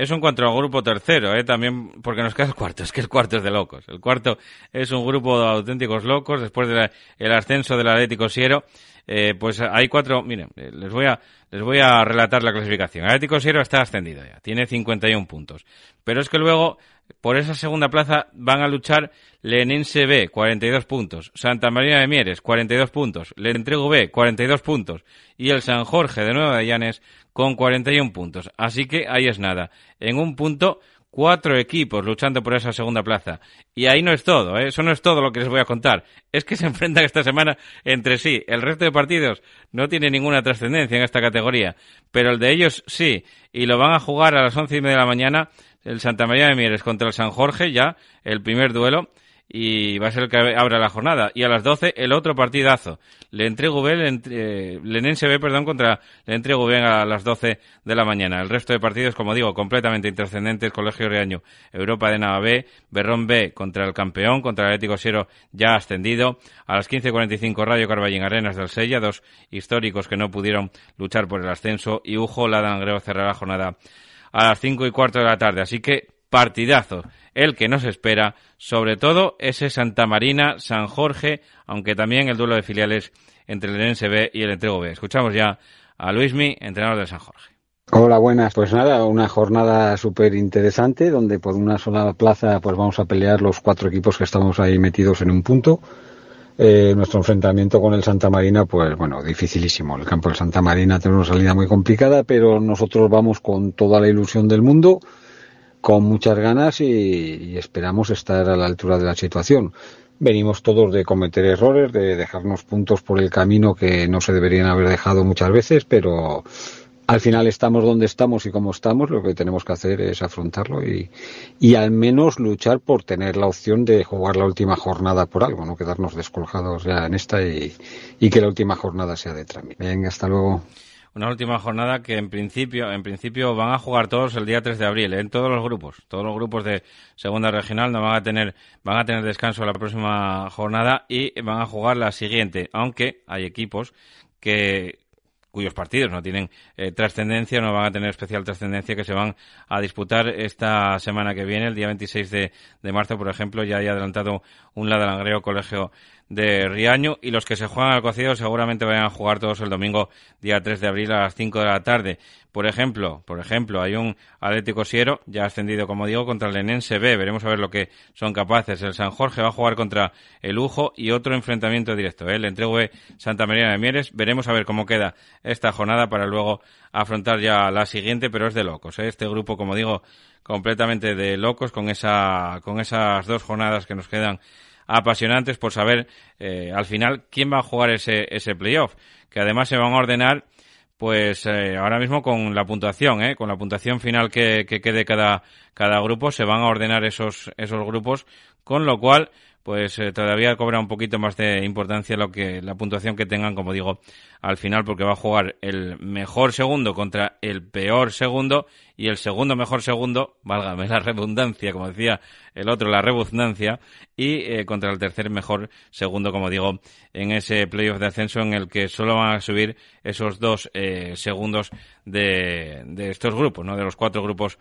Speaker 1: Es un cuanto grupo tercero, ¿eh? también porque nos queda el cuarto, es que el cuarto es de locos. El cuarto es un grupo de auténticos locos después del ascenso del Atlético Siero eh, pues hay cuatro, miren, eh, les voy a, les voy a relatar la clasificación. Atlético Sierra está ascendido ya, tiene 51 puntos. Pero es que luego, por esa segunda plaza, van a luchar Lenense B, 42 puntos, Santa María de Mieres, 42 puntos, Le Entrego B, 42 puntos, y el San Jorge de Nueva de Llanes con 41 puntos. Así que ahí es nada. En un punto, cuatro equipos luchando por esa segunda plaza. Y ahí no es todo, ¿eh? eso no es todo lo que les voy a contar. Es que se enfrentan esta semana entre sí. El resto de partidos no tiene ninguna trascendencia en esta categoría, pero el de ellos sí. Y lo van a jugar a las once y media de la mañana el Santa María de Mieres contra el San Jorge, ya el primer duelo y va a ser el que abra la jornada. Y a las 12 el otro partidazo. Le entrego B, Lenense B, perdón, contra le entrego B a las 12 de la mañana. El resto de partidos, como digo, completamente intrascendentes. Colegio Reaño, Europa de Nava B, Berrón B contra el campeón, contra el Atlético Siero ya ascendido. A las 15.45 Rayo Carballín Arenas del Sella, dos históricos que no pudieron luchar por el ascenso. Y Ujo Ladangreo cerrará la jornada a las 5 y cuarto de la tarde. Así que partidazo el que nos espera, sobre todo ese Santa Marina, San Jorge, aunque también el duelo de filiales entre el NSB y el Entrego. Escuchamos ya a Luismi, entrenador de San Jorge.
Speaker 25: Hola, buenas. Pues nada, una jornada súper interesante donde por una sola plaza pues vamos a pelear los cuatro equipos que estamos ahí metidos en un punto. Eh, nuestro enfrentamiento con el Santa Marina, pues bueno, dificilísimo. El campo del Santa Marina tiene una salida muy complicada, pero nosotros vamos con toda la ilusión del mundo con muchas ganas y, esperamos estar a la altura de la situación. Venimos todos de cometer errores, de dejarnos puntos por el camino que no se deberían haber dejado muchas veces, pero al final estamos donde estamos y como estamos, lo que tenemos que hacer es afrontarlo y, y al menos luchar por tener la opción de jugar la última jornada por algo, no quedarnos descolgados ya en esta y, y que la última jornada sea de trámite. Venga, hasta luego
Speaker 1: una última jornada que en principio, en principio van a jugar todos el día 3 de abril, en todos los grupos. Todos los grupos de segunda regional no van a tener, van a tener descanso la próxima jornada y van a jugar la siguiente, aunque hay equipos que cuyos partidos no tienen eh, trascendencia, no van a tener especial trascendencia, que se van a disputar esta semana que viene, el día 26 de, de marzo, por ejemplo, ya hay adelantado un Ladalangreo Colegio de Riaño y los que se juegan al cocido seguramente vayan a jugar todos el domingo día 3 de abril a las 5 de la tarde. Por ejemplo, por ejemplo, hay un Atlético Siero ya ascendido, como digo, contra el Enense B. Veremos a ver lo que son capaces. El San Jorge va a jugar contra el Ujo y otro enfrentamiento directo. ¿eh? El entrego de Santa María de Mieres. Veremos a ver cómo queda esta jornada para luego afrontar ya la siguiente, pero es de locos. ¿eh? Este grupo, como digo, completamente de locos con esa, con esas dos jornadas que nos quedan apasionantes por saber eh, al final quién va a jugar ese, ese playoff, que además se van a ordenar pues eh, ahora mismo con la puntuación, ¿eh? con la puntuación final que, que quede cada, cada grupo, se van a ordenar esos, esos grupos, con lo cual pues eh, todavía cobra un poquito más de importancia lo que la puntuación que tengan, como digo, al final, porque va a jugar el mejor segundo contra el peor segundo y el segundo mejor segundo, válgame la redundancia, como decía el otro, la rebuznancia, y eh, contra el tercer mejor segundo, como digo, en ese playoff de ascenso en el que solo van a subir esos dos eh, segundos de, de estos grupos, ¿no? De los cuatro grupos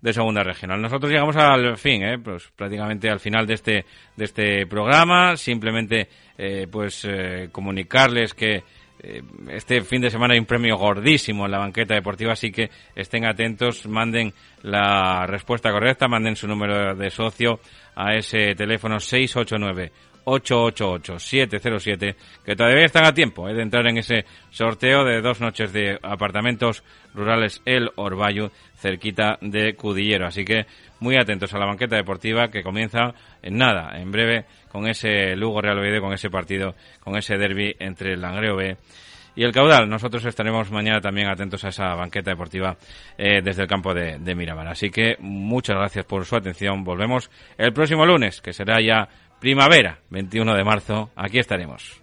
Speaker 1: de segunda regional. Nosotros llegamos al fin, ¿eh? pues prácticamente al final de este de este programa. Simplemente, eh, pues eh, comunicarles que eh, este fin de semana hay un premio gordísimo en la banqueta deportiva, así que estén atentos, manden la respuesta correcta, manden su número de socio a ese teléfono 689 888-707, que todavía están a tiempo eh, de entrar en ese sorteo de dos noches de apartamentos rurales El Orbayo, cerquita de Cudillero. Así que muy atentos a la banqueta deportiva que comienza en nada, en breve, con ese Lugo Real Oviedo, con ese partido, con ese derby entre el Langreo B y el caudal. Nosotros estaremos mañana también atentos a esa banqueta deportiva eh, desde el campo de Miramar. Así que muchas gracias por su atención. Volvemos el próximo lunes, que será ya primavera, 21 de marzo, aquí estaremos.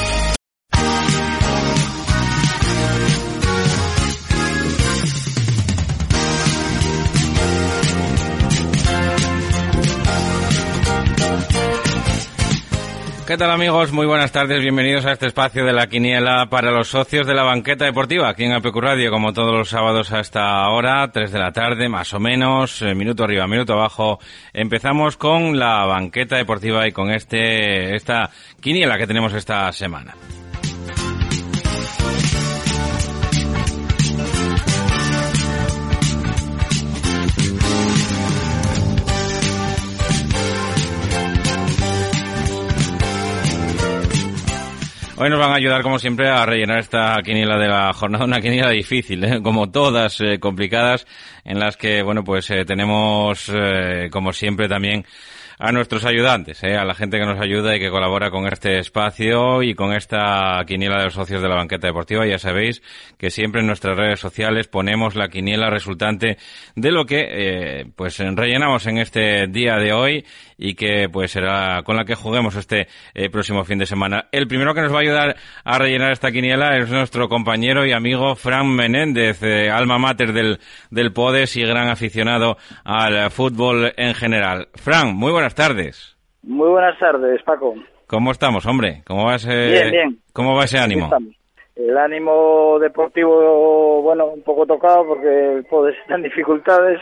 Speaker 1: ¿Qué tal amigos? Muy buenas tardes, bienvenidos a este espacio de la quiniela para los socios de la banqueta deportiva, aquí en APQ Radio, como todos los sábados a esta hora, 3 de la tarde, más o menos, eh, minuto arriba, minuto abajo. Empezamos con la banqueta deportiva y con este, esta quiniela que tenemos esta semana. Hoy nos van a ayudar, como siempre, a rellenar esta quiniela de la jornada, una quiniela difícil, ¿eh? como todas eh, complicadas, en las que, bueno, pues eh, tenemos, eh, como siempre, también a nuestros ayudantes, a la gente que nos ayuda y que colabora con este espacio y con esta quiniela de los socios de la banqueta deportiva. Ya sabéis que siempre en nuestras redes sociales ponemos la quiniela resultante de lo que pues rellenamos en este día de hoy y que pues será con la que juguemos este próximo fin de semana. El primero que nos va a ayudar a rellenar esta quiniela es nuestro compañero y amigo Fran Menéndez, alma mater del, del Podes y gran aficionado al fútbol en general. Fran, muy buenas tardes.
Speaker 26: Muy buenas tardes, Paco.
Speaker 1: ¿Cómo estamos, hombre? ¿Cómo va ese,
Speaker 26: bien, bien.
Speaker 1: ¿cómo va ese ánimo?
Speaker 26: El ánimo deportivo, bueno, un poco tocado porque el Podes está en dificultades,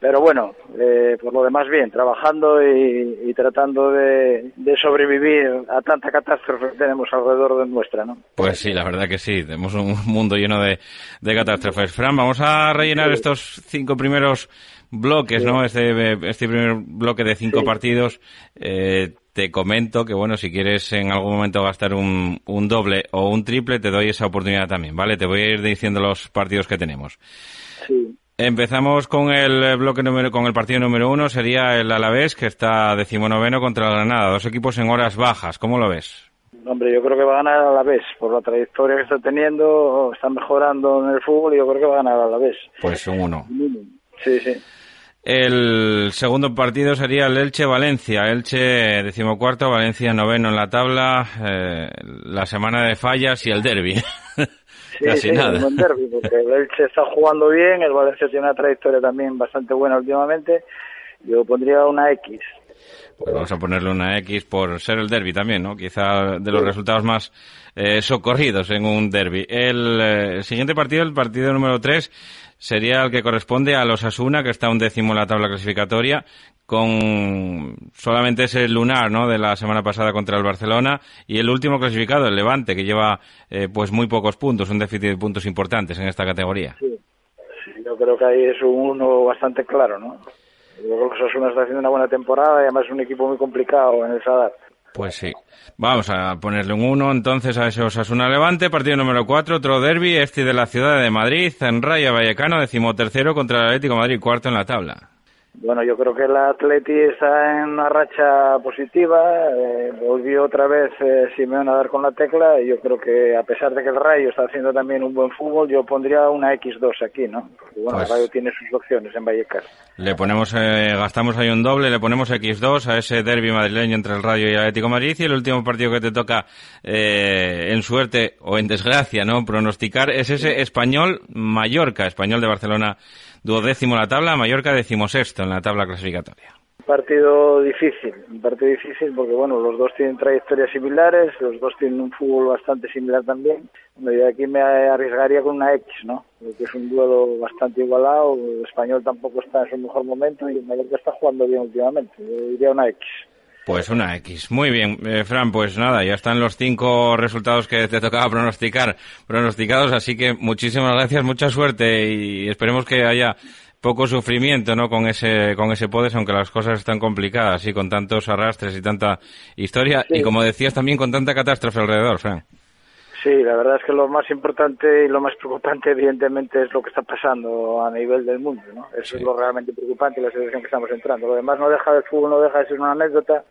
Speaker 26: pero bueno, eh, por lo demás bien, trabajando y, y tratando de, de, sobrevivir a tanta catástrofe que tenemos alrededor de nuestra, ¿no?
Speaker 1: Pues sí, la verdad que sí, tenemos un mundo lleno de, de catástrofes. Fran, vamos a rellenar sí. estos cinco primeros bloques, sí. ¿no? Este, este primer bloque de cinco sí. partidos. Eh, te comento que, bueno, si quieres en algún momento gastar un, un doble o un triple, te doy esa oportunidad también, ¿vale? Te voy a ir diciendo los partidos que tenemos.
Speaker 26: Sí.
Speaker 1: Empezamos con el bloque número, con el partido número uno, sería el Alavés, que está decimonoveno contra el Granada. Dos equipos en horas bajas. ¿Cómo lo ves?
Speaker 26: Hombre, yo creo que va a ganar a la vez, por la trayectoria que está teniendo, está mejorando en el fútbol y yo creo que va a ganar a la vez.
Speaker 1: Pues un uno.
Speaker 26: Sí, sí.
Speaker 1: El segundo partido sería el Elche-Valencia. Elche decimocuarto, Valencia noveno en la tabla. Eh, la semana de fallas y el derby.
Speaker 26: Sí, Casi sí, nada. Un derby, porque el Elche está jugando bien, el Valencia tiene una trayectoria también bastante buena últimamente. Yo pondría una X.
Speaker 1: Pues vamos a ponerle una X por ser el derby también, ¿no? Quizá de los sí. resultados más eh, socorridos en un derby. El eh, siguiente partido, el partido número 3, sería el que corresponde a los Asuna, que está un décimo en la tabla clasificatoria, con solamente ese lunar, ¿no? De la semana pasada contra el Barcelona y el último clasificado, el Levante, que lleva eh, pues muy pocos puntos, un déficit de puntos importantes en esta categoría.
Speaker 26: Sí. yo creo que ahí es un uno bastante claro, ¿no? Yo creo que los Asuna está haciendo una buena temporada y además es un equipo muy complicado en el Sadar.
Speaker 1: Pues sí. Vamos a ponerle un 1 entonces a ese Osasuna Levante, partido número 4, otro derby, este de la ciudad de Madrid, en Raya Vallecano, decimotercero contra el Atlético Madrid, cuarto en la tabla.
Speaker 26: Bueno, yo creo que el Atleti está en una racha positiva. Eh, volvió otra vez eh, Simeón a dar con la tecla. Y yo creo que, a pesar de que el Rayo está haciendo también un buen fútbol, yo pondría una X2 aquí, ¿no? Porque, bueno, pues el Rayo tiene sus opciones en Vallecas.
Speaker 1: Le ponemos, eh, gastamos ahí un doble, le ponemos X2 a ese derby madrileño entre el Rayo y el Atlético Madrid. Y el último partido que te toca, eh, en suerte o en desgracia, ¿no? Pronosticar es ese Español Mallorca, Español de Barcelona duodécimo en la tabla, Mallorca decimosexto en la tabla clasificatoria.
Speaker 26: Partido difícil, un partido difícil porque bueno, los dos tienen trayectorias similares, los dos tienen un fútbol bastante similar también. Yo aquí me arriesgaría con una X, ¿no? Porque es un duelo bastante igualado, el español tampoco está en su mejor momento y el Mallorca está jugando bien últimamente. Yo diría una X.
Speaker 1: Pues una X. Muy bien, eh, Fran, pues nada, ya están los cinco resultados que te tocaba pronosticar, pronosticados, así que muchísimas gracias, mucha suerte y esperemos que haya poco sufrimiento, ¿no? Con ese, con ese podes, aunque las cosas están complicadas y con tantos arrastres y tanta historia sí. y como decías también con tanta catástrofe alrededor, Fran.
Speaker 26: Sí, la verdad es que lo más importante y lo más preocupante, evidentemente, es lo que está pasando a nivel del mundo, ¿no? Eso sí. es lo realmente preocupante y la situación que estamos entrando. Lo demás no deja del fútbol, no deja de ser una anécdota.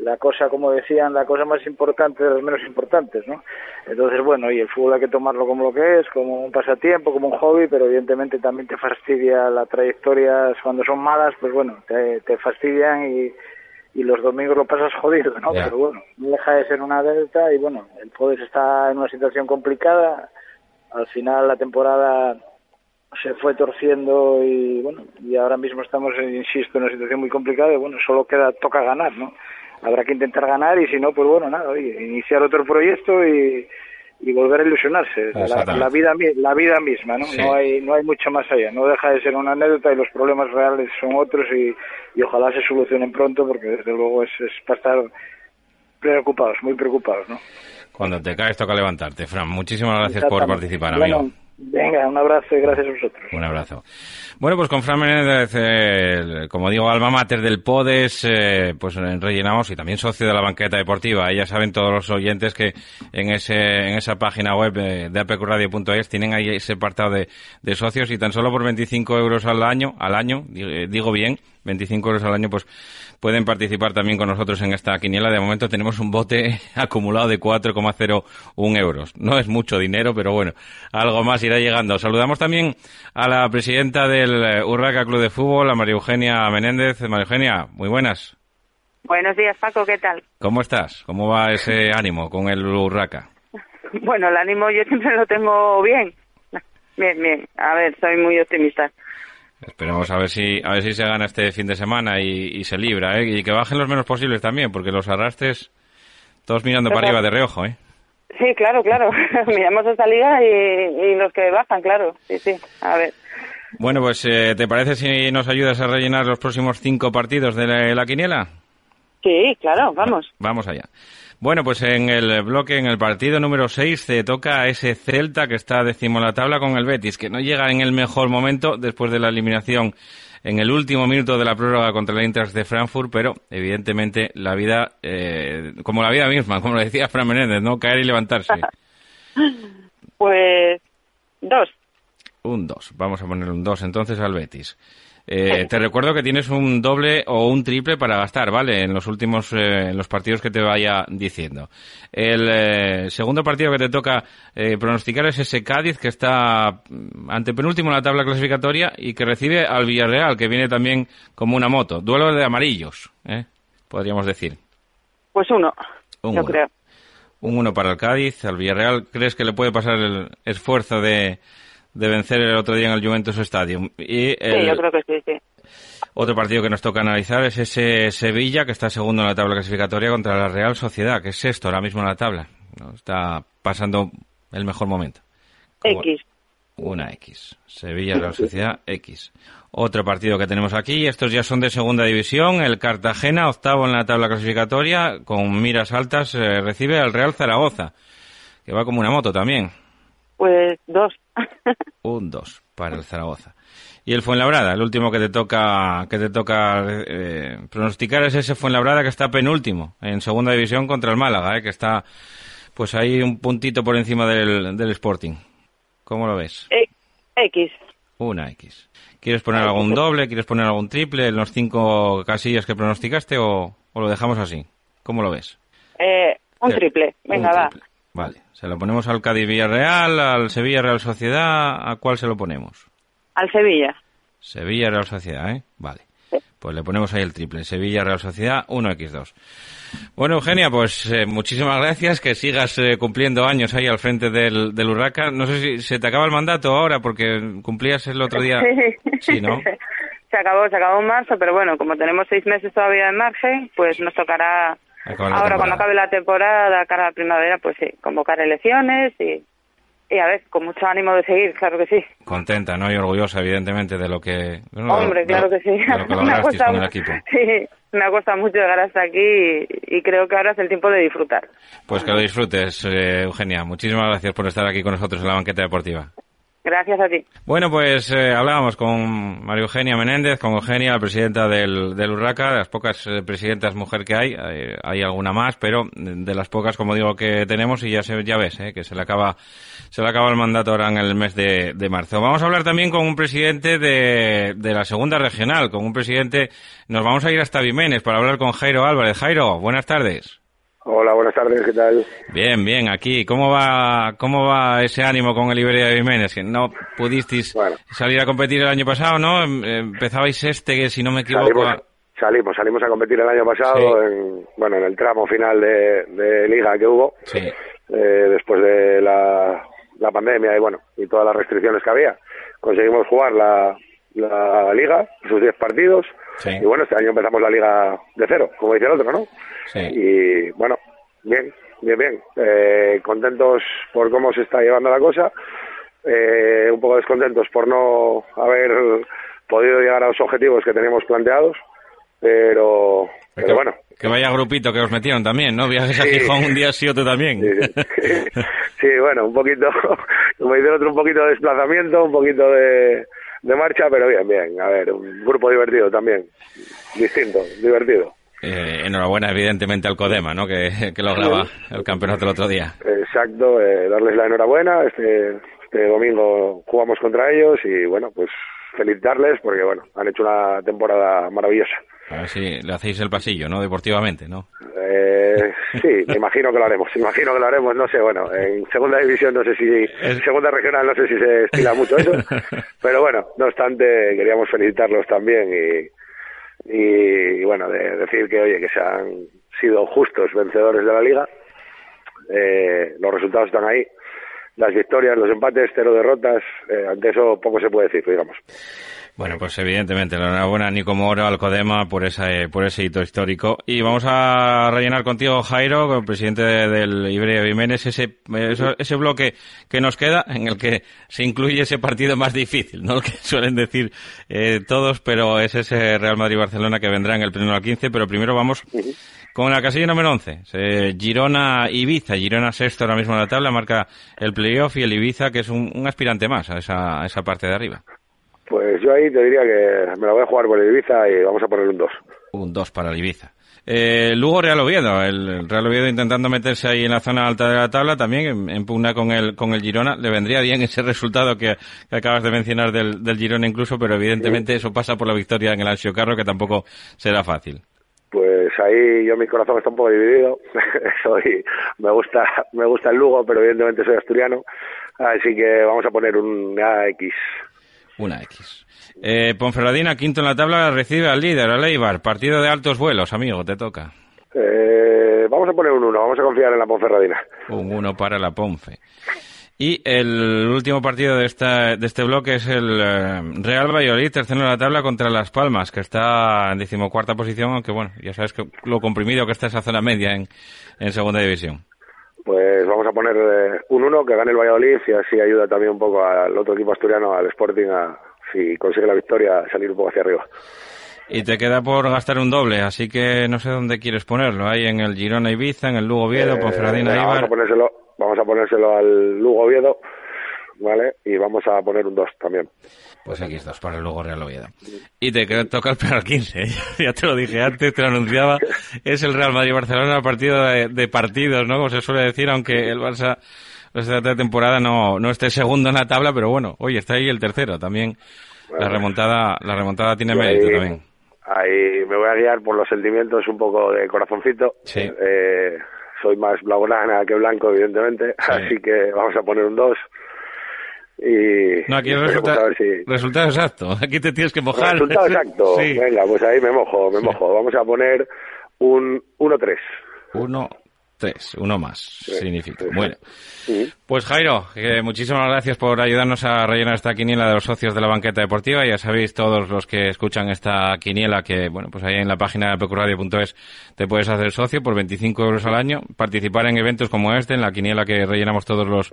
Speaker 26: La cosa, como decían, la cosa más importante de los menos importantes, ¿no? Entonces, bueno, y el fútbol hay que tomarlo como lo que es, como un pasatiempo, como un hobby, pero evidentemente también te fastidia las trayectorias cuando son malas, pues bueno, te, te fastidian y y los domingos lo pasas jodido, ¿no? Yeah. Pero bueno, no deja de ser una delta y bueno, el Podes está en una situación complicada. Al final la temporada se fue torciendo y bueno, y ahora mismo estamos, insisto, en una situación muy complicada y bueno, solo queda, toca ganar, ¿no? habrá que intentar ganar y si no, pues bueno, nada, iniciar otro proyecto y, y volver a ilusionarse. La, vida, la vida misma, ¿no? No, hay, no hay mucho más allá. No deja de ser una anécdota y los problemas reales son otros y, y ojalá se solucionen pronto porque desde luego es, es para estar preocupados, muy preocupados, ¿no?
Speaker 1: Cuando te caes toca levantarte. Fran, muchísimas gracias por participar, amigo.
Speaker 26: Venga, un abrazo y gracias a vosotros.
Speaker 1: Un abrazo. Bueno, pues con Fran Menéndez, como digo, alma mater del PODES, eh, pues rellenamos y también socio de la banqueta deportiva. ya saben todos los oyentes que en ese en esa página web de apqradio.es tienen ahí ese apartado de, de socios y tan solo por 25 euros al año, al año, digo bien, 25 euros al año, pues pueden participar también con nosotros en esta quiniela. De momento tenemos un bote acumulado de 4,01 euros. No es mucho dinero, pero bueno, algo más irá llegando. Saludamos también a la presidenta del eh, Urraca Club de Fútbol, a María Eugenia Menéndez. María Eugenia, muy buenas.
Speaker 27: Buenos días, Paco, ¿qué tal?
Speaker 1: ¿Cómo estás? ¿Cómo va ese ánimo con el Urraca?
Speaker 27: Bueno, el ánimo yo siempre lo tengo bien. Bien, bien. A ver, soy muy optimista.
Speaker 1: Esperemos a ver si a ver si se gana este fin de semana y, se libra, ¿eh? Y que bajen los menos posibles también, porque los arrastres, todos mirando para arriba de reojo, ¿eh?
Speaker 27: Sí, claro, claro. Miramos esta liga y, los que bajan, claro. Sí, sí. A ver.
Speaker 1: Bueno, pues eh, ¿te parece si nos ayudas a rellenar los próximos cinco partidos de la quiniela?
Speaker 27: Sí, claro, vamos.
Speaker 1: Vamos allá. Bueno, pues en el bloque, en el partido número 6, se toca a ese Celta que está décimo la tabla con el Betis, que no llega en el mejor momento después de la eliminación en el último minuto de la prórroga contra el Eintracht de Frankfurt, pero evidentemente la vida, eh, como la vida misma, como lo decía Fran Menéndez, ¿no? Caer y levantarse.
Speaker 27: pues dos.
Speaker 1: Un dos. Vamos a poner un dos entonces al Betis. Eh, te recuerdo que tienes un doble o un triple para gastar, ¿vale? En los últimos eh, en los partidos que te vaya diciendo. El eh, segundo partido que te toca pronosticar es ese Cádiz que está mm, ante penúltimo en la tabla clasificatoria y que recibe al Villarreal, que viene también como una moto. Duelo de amarillos, podríamos decir.
Speaker 27: Pues uno, yo creo.
Speaker 1: Un uno para el Cádiz. Al Villarreal, ¿crees que le puede pasar el esfuerzo de de vencer el otro día en el Juventus Stadium. Y
Speaker 27: sí, yo creo que sí, sí.
Speaker 1: Otro partido que nos toca analizar es ese Sevilla, que está segundo en la tabla clasificatoria contra la Real Sociedad, que es sexto ahora mismo en la tabla. Está pasando el mejor momento.
Speaker 27: X.
Speaker 1: Una X. Sevilla, Real Sociedad, X. Otro partido que tenemos aquí, estos ya son de segunda división, el Cartagena, octavo en la tabla clasificatoria, con miras altas, eh, recibe al Real Zaragoza, que va como una moto también.
Speaker 27: Pues dos.
Speaker 1: Un dos para el Zaragoza. Y el Fuenlabrada, el último que te toca que te toca eh, pronosticar es ese Fuenlabrada que está penúltimo en segunda división contra el Málaga, eh, que está pues ahí un puntito por encima del, del Sporting. ¿Cómo lo ves?
Speaker 27: E, X.
Speaker 1: Una X. ¿Quieres poner algún doble? ¿Quieres poner algún triple en los cinco casillas que pronosticaste o, lo dejamos así? ¿Cómo lo ves?
Speaker 27: Eh, un triple. Venga, va.
Speaker 1: Vale. ¿Se lo ponemos al Cádiz Villarreal, al Sevilla Real Sociedad? ¿A cuál se lo ponemos?
Speaker 27: Al Sevilla.
Speaker 1: Sevilla Real Sociedad, ¿eh? Vale. Pues le ponemos ahí el triple. Sevilla Real Sociedad 1x2. Bueno, Eugenia, pues eh, muchísimas gracias. Que sigas eh, cumpliendo años ahí al frente del, del Urraca. No sé si se te acaba el mandato ahora porque cumplías el otro día. Sí, ¿no?
Speaker 27: se acabó, se acabó en marzo, pero bueno, como tenemos seis meses todavía en margen, pues nos tocará Ahora, cuando acabe la temporada, cara a la primavera, pues sí, convocar elecciones y, y a ver, con mucho ánimo de seguir, claro que sí.
Speaker 1: Contenta, ¿no? Y orgullosa, evidentemente, de lo que...
Speaker 27: Hombre, claro que sí.
Speaker 1: me ha costado, con el equipo.
Speaker 27: Sí, me ha costado mucho llegar hasta aquí y, creo que ahora es el tiempo de disfrutar.
Speaker 1: Pues que lo disfrutes, eh, Eugenia. Muchísimas gracias por estar aquí con nosotros en la banqueta deportiva.
Speaker 27: Gracias a ti.
Speaker 1: Bueno, pues eh, hablábamos con María Eugenia Menéndez, con Eugenia, la presidenta del, del Urraca, de las pocas eh, presidentas mujer que hay, hay, alguna más, pero de las pocas, como digo, que tenemos y ya se, ya ves, eh, que se le acaba, se le acaba el mandato ahora en el mes de, de marzo. Vamos a hablar también con un presidente de, de la segunda regional, con un presidente, nos vamos a ir hasta Vimenes para hablar con Jairo Álvarez. Jairo, buenas tardes.
Speaker 28: Hola, buenas tardes, ¿qué tal?
Speaker 1: Bien, bien, aquí. ¿Cómo va, cómo va ese ánimo con el Iberia de Jiménez? Que no pudisteis salir a competir el año pasado, ¿no? Em, empezabais este, que si no me equivoco...
Speaker 28: Salimos, salimos, a competir el año pasado, en, bueno, en el tramo final de, liga que hubo, eh, después de la, la pandemia y bueno, y todas las restricciones que había. Conseguimos jugar la, la liga, sus 10 partidos. Y bueno, este año empezamos la liga de cero, como dice el otro, ¿no? Y bueno, bien, bien, bien. Eh, contentos por cómo se está llevando la cosa. Eh, un poco descontentos por no haber podido llegar a los objetivos que teníamos planteados. Pero, pero bueno.
Speaker 1: Que vaya grupito que os metieron también, ¿no? Viajes a Gijón un día sí, otro también.
Speaker 28: Sí, bueno, un poquito, como dice el otro, un poquito de desplazamiento, un poquito de, de marcha, pero bien, bien. A ver, un grupo divertido también. Distinto, divertido.
Speaker 1: Eh, enhorabuena, evidentemente, al Codema, ¿no? Que, que lograba el campeonato el otro día.
Speaker 28: Exacto, eh, darles la enhorabuena. Este, este domingo jugamos contra ellos y, bueno, pues felicitarles porque, bueno, han hecho una temporada maravillosa.
Speaker 1: A ver si le hacéis el pasillo, ¿no? Deportivamente, ¿no?
Speaker 28: Eh, sí, me imagino que lo haremos. Me imagino que lo haremos, no sé, bueno, en segunda división no sé si, en segunda regional no sé si se estila mucho eso, pero bueno, no obstante, queríamos felicitarlos también y, y, bueno, de, decir que, oye, que se han sido justos vencedores de la liga. Eh, los resultados están ahí, las victorias, los empates, cero derrotas, eh, ante eso poco se puede decir, digamos.
Speaker 1: Bueno, pues evidentemente, la enhorabuena a Nico Moro, al Codema, por, ese, por ese hito histórico. Y vamos a rellenar contigo, Jairo, presidente del Iberia Jiménez, ese, ese bloque que nos queda, en el que se incluye ese partido más difícil, ¿no? El que suelen decir eh, todos, pero es ese Real Madrid-Barcelona que vendrá en el primero al 15. Pero primero vamos con la casilla número 11. Girona-Ibiza. Girona sexto ahora mismo en la tabla, marca el playoff y el Ibiza, que es un, un aspirante más a esa, a esa parte de arriba.
Speaker 28: Pues yo ahí te diría que me la voy a jugar por el Ibiza y vamos a poner un 2.
Speaker 1: Un 2 para el Ibiza. Eh, Lugo Real Oviedo, el Real Oviedo intentando meterse ahí en la zona alta de la tabla, también en, pugna con el, con el Girona. Le vendría bien ese resultado que, acabas de mencionar del, del, Girona incluso, pero evidentemente eso pasa por la victoria en el Anxio Carro, que tampoco será fácil.
Speaker 28: Pues ahí yo mi corazón está un poco dividido. soy, me gusta, me gusta el Lugo, pero evidentemente soy asturiano. Así que vamos a poner un AX.
Speaker 1: Una X. Eh, Ponferradina, quinto en la tabla, recibe al líder, al Eibar. Partido de altos vuelos, amigo, te toca.
Speaker 28: Eh, vamos a poner un 1, vamos a confiar en la Ponferradina.
Speaker 1: Un 1 para la Ponfe. Y el último partido de, esta, de este bloque es el eh, Real Valladolid, tercero en la tabla contra Las Palmas, que está en decimocuarta posición, aunque bueno, ya sabes que lo comprimido que está esa zona media en, en segunda división.
Speaker 28: Pues vamos a poner eh, un 1 que gane el Valladolid y así ayuda también un poco al otro equipo asturiano, al Sporting, a si consigue la victoria, salir un poco hacia arriba.
Speaker 1: Y te queda por gastar un doble, así que no sé dónde quieres ponerlo. Ahí en el Girona Ibiza, en el Lugo Oviedo, eh, Ponferradina Ibar.
Speaker 28: Vamos a, ponérselo, vamos a ponérselo al Lugo Oviedo, ¿vale? Y vamos a poner un 2 también.
Speaker 1: Pues X2 para el Lugo Real Oviedo. Y te queda tocar para el 15. ya te lo dije antes, te lo anunciaba. Es el Real Madrid-Barcelona, partido de, partidos, ¿no? Como se suele decir, aunque el Barça esta temporada no, no esté segundo en la tabla, pero bueno, hoy está ahí el tercero. También la remontada la remontada tiene mérito también
Speaker 28: ahí me voy a guiar por los sentimientos un poco de corazoncito. Eh, soy más blaugrana que blanco, evidentemente, así que vamos a poner un 2. Y
Speaker 1: no, aquí resulta, si... resultado exacto. Aquí te tienes que mojar.
Speaker 28: Resultado exacto. Venga, pues ahí me mojo, me mojo. Vamos a poner un 1-3.
Speaker 1: 1 Tres, uno más, significa. Bueno, pues Jairo, muchísimas gracias por ayudarnos a rellenar esta quiniela de los socios de la banqueta deportiva. Ya sabéis todos los que escuchan esta quiniela que, bueno, pues ahí en la página de pecuradio.es te puedes hacer socio por 25 euros al año, participar en eventos como este, en la quiniela que rellenamos todos los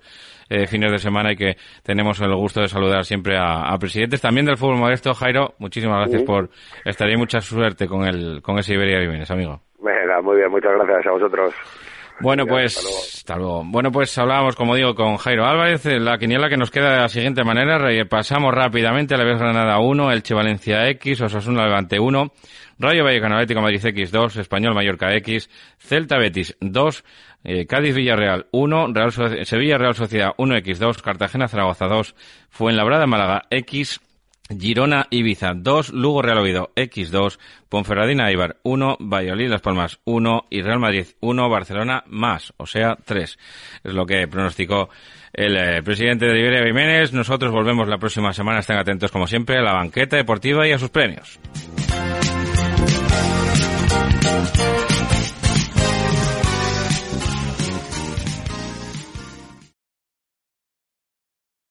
Speaker 1: eh, fines de semana y que tenemos el gusto de saludar siempre a, presidentes también del fútbol modesto. Jairo, muchísimas gracias por estar ahí. Mucha suerte con el, con ese Iberia Vivenes, amigo.
Speaker 28: Venga, muy bien, muchas gracias a vosotros.
Speaker 1: Bueno, pues hasta luego. Bueno, pues hablábamos, como digo, con Jairo Álvarez. La quiniela que nos queda de la siguiente manera. Pasamos rápidamente. La vez Granada 1, Elche Valencia X, Osasuna Levante 1, Rayo Vallecano Atlético Madrid X 2, Español Mallorca X, Celta Betis 2, eh, Cádiz Villarreal 1, Real Sevilla Real Sociedad 1 X 2, Cartagena Zaragoza 2, Fuenlabrada Málaga X, Girona, Ibiza 2, Lugo, Real Oviedo X2, Ponferradina, Ibar 1, Valladolid, Las Palmas 1 y Real Madrid 1, Barcelona más, o sea 3. Es lo que pronosticó el eh, presidente de Iberia Jiménez. Nosotros volvemos la próxima semana. Estén atentos como siempre a la banqueta deportiva y a sus premios.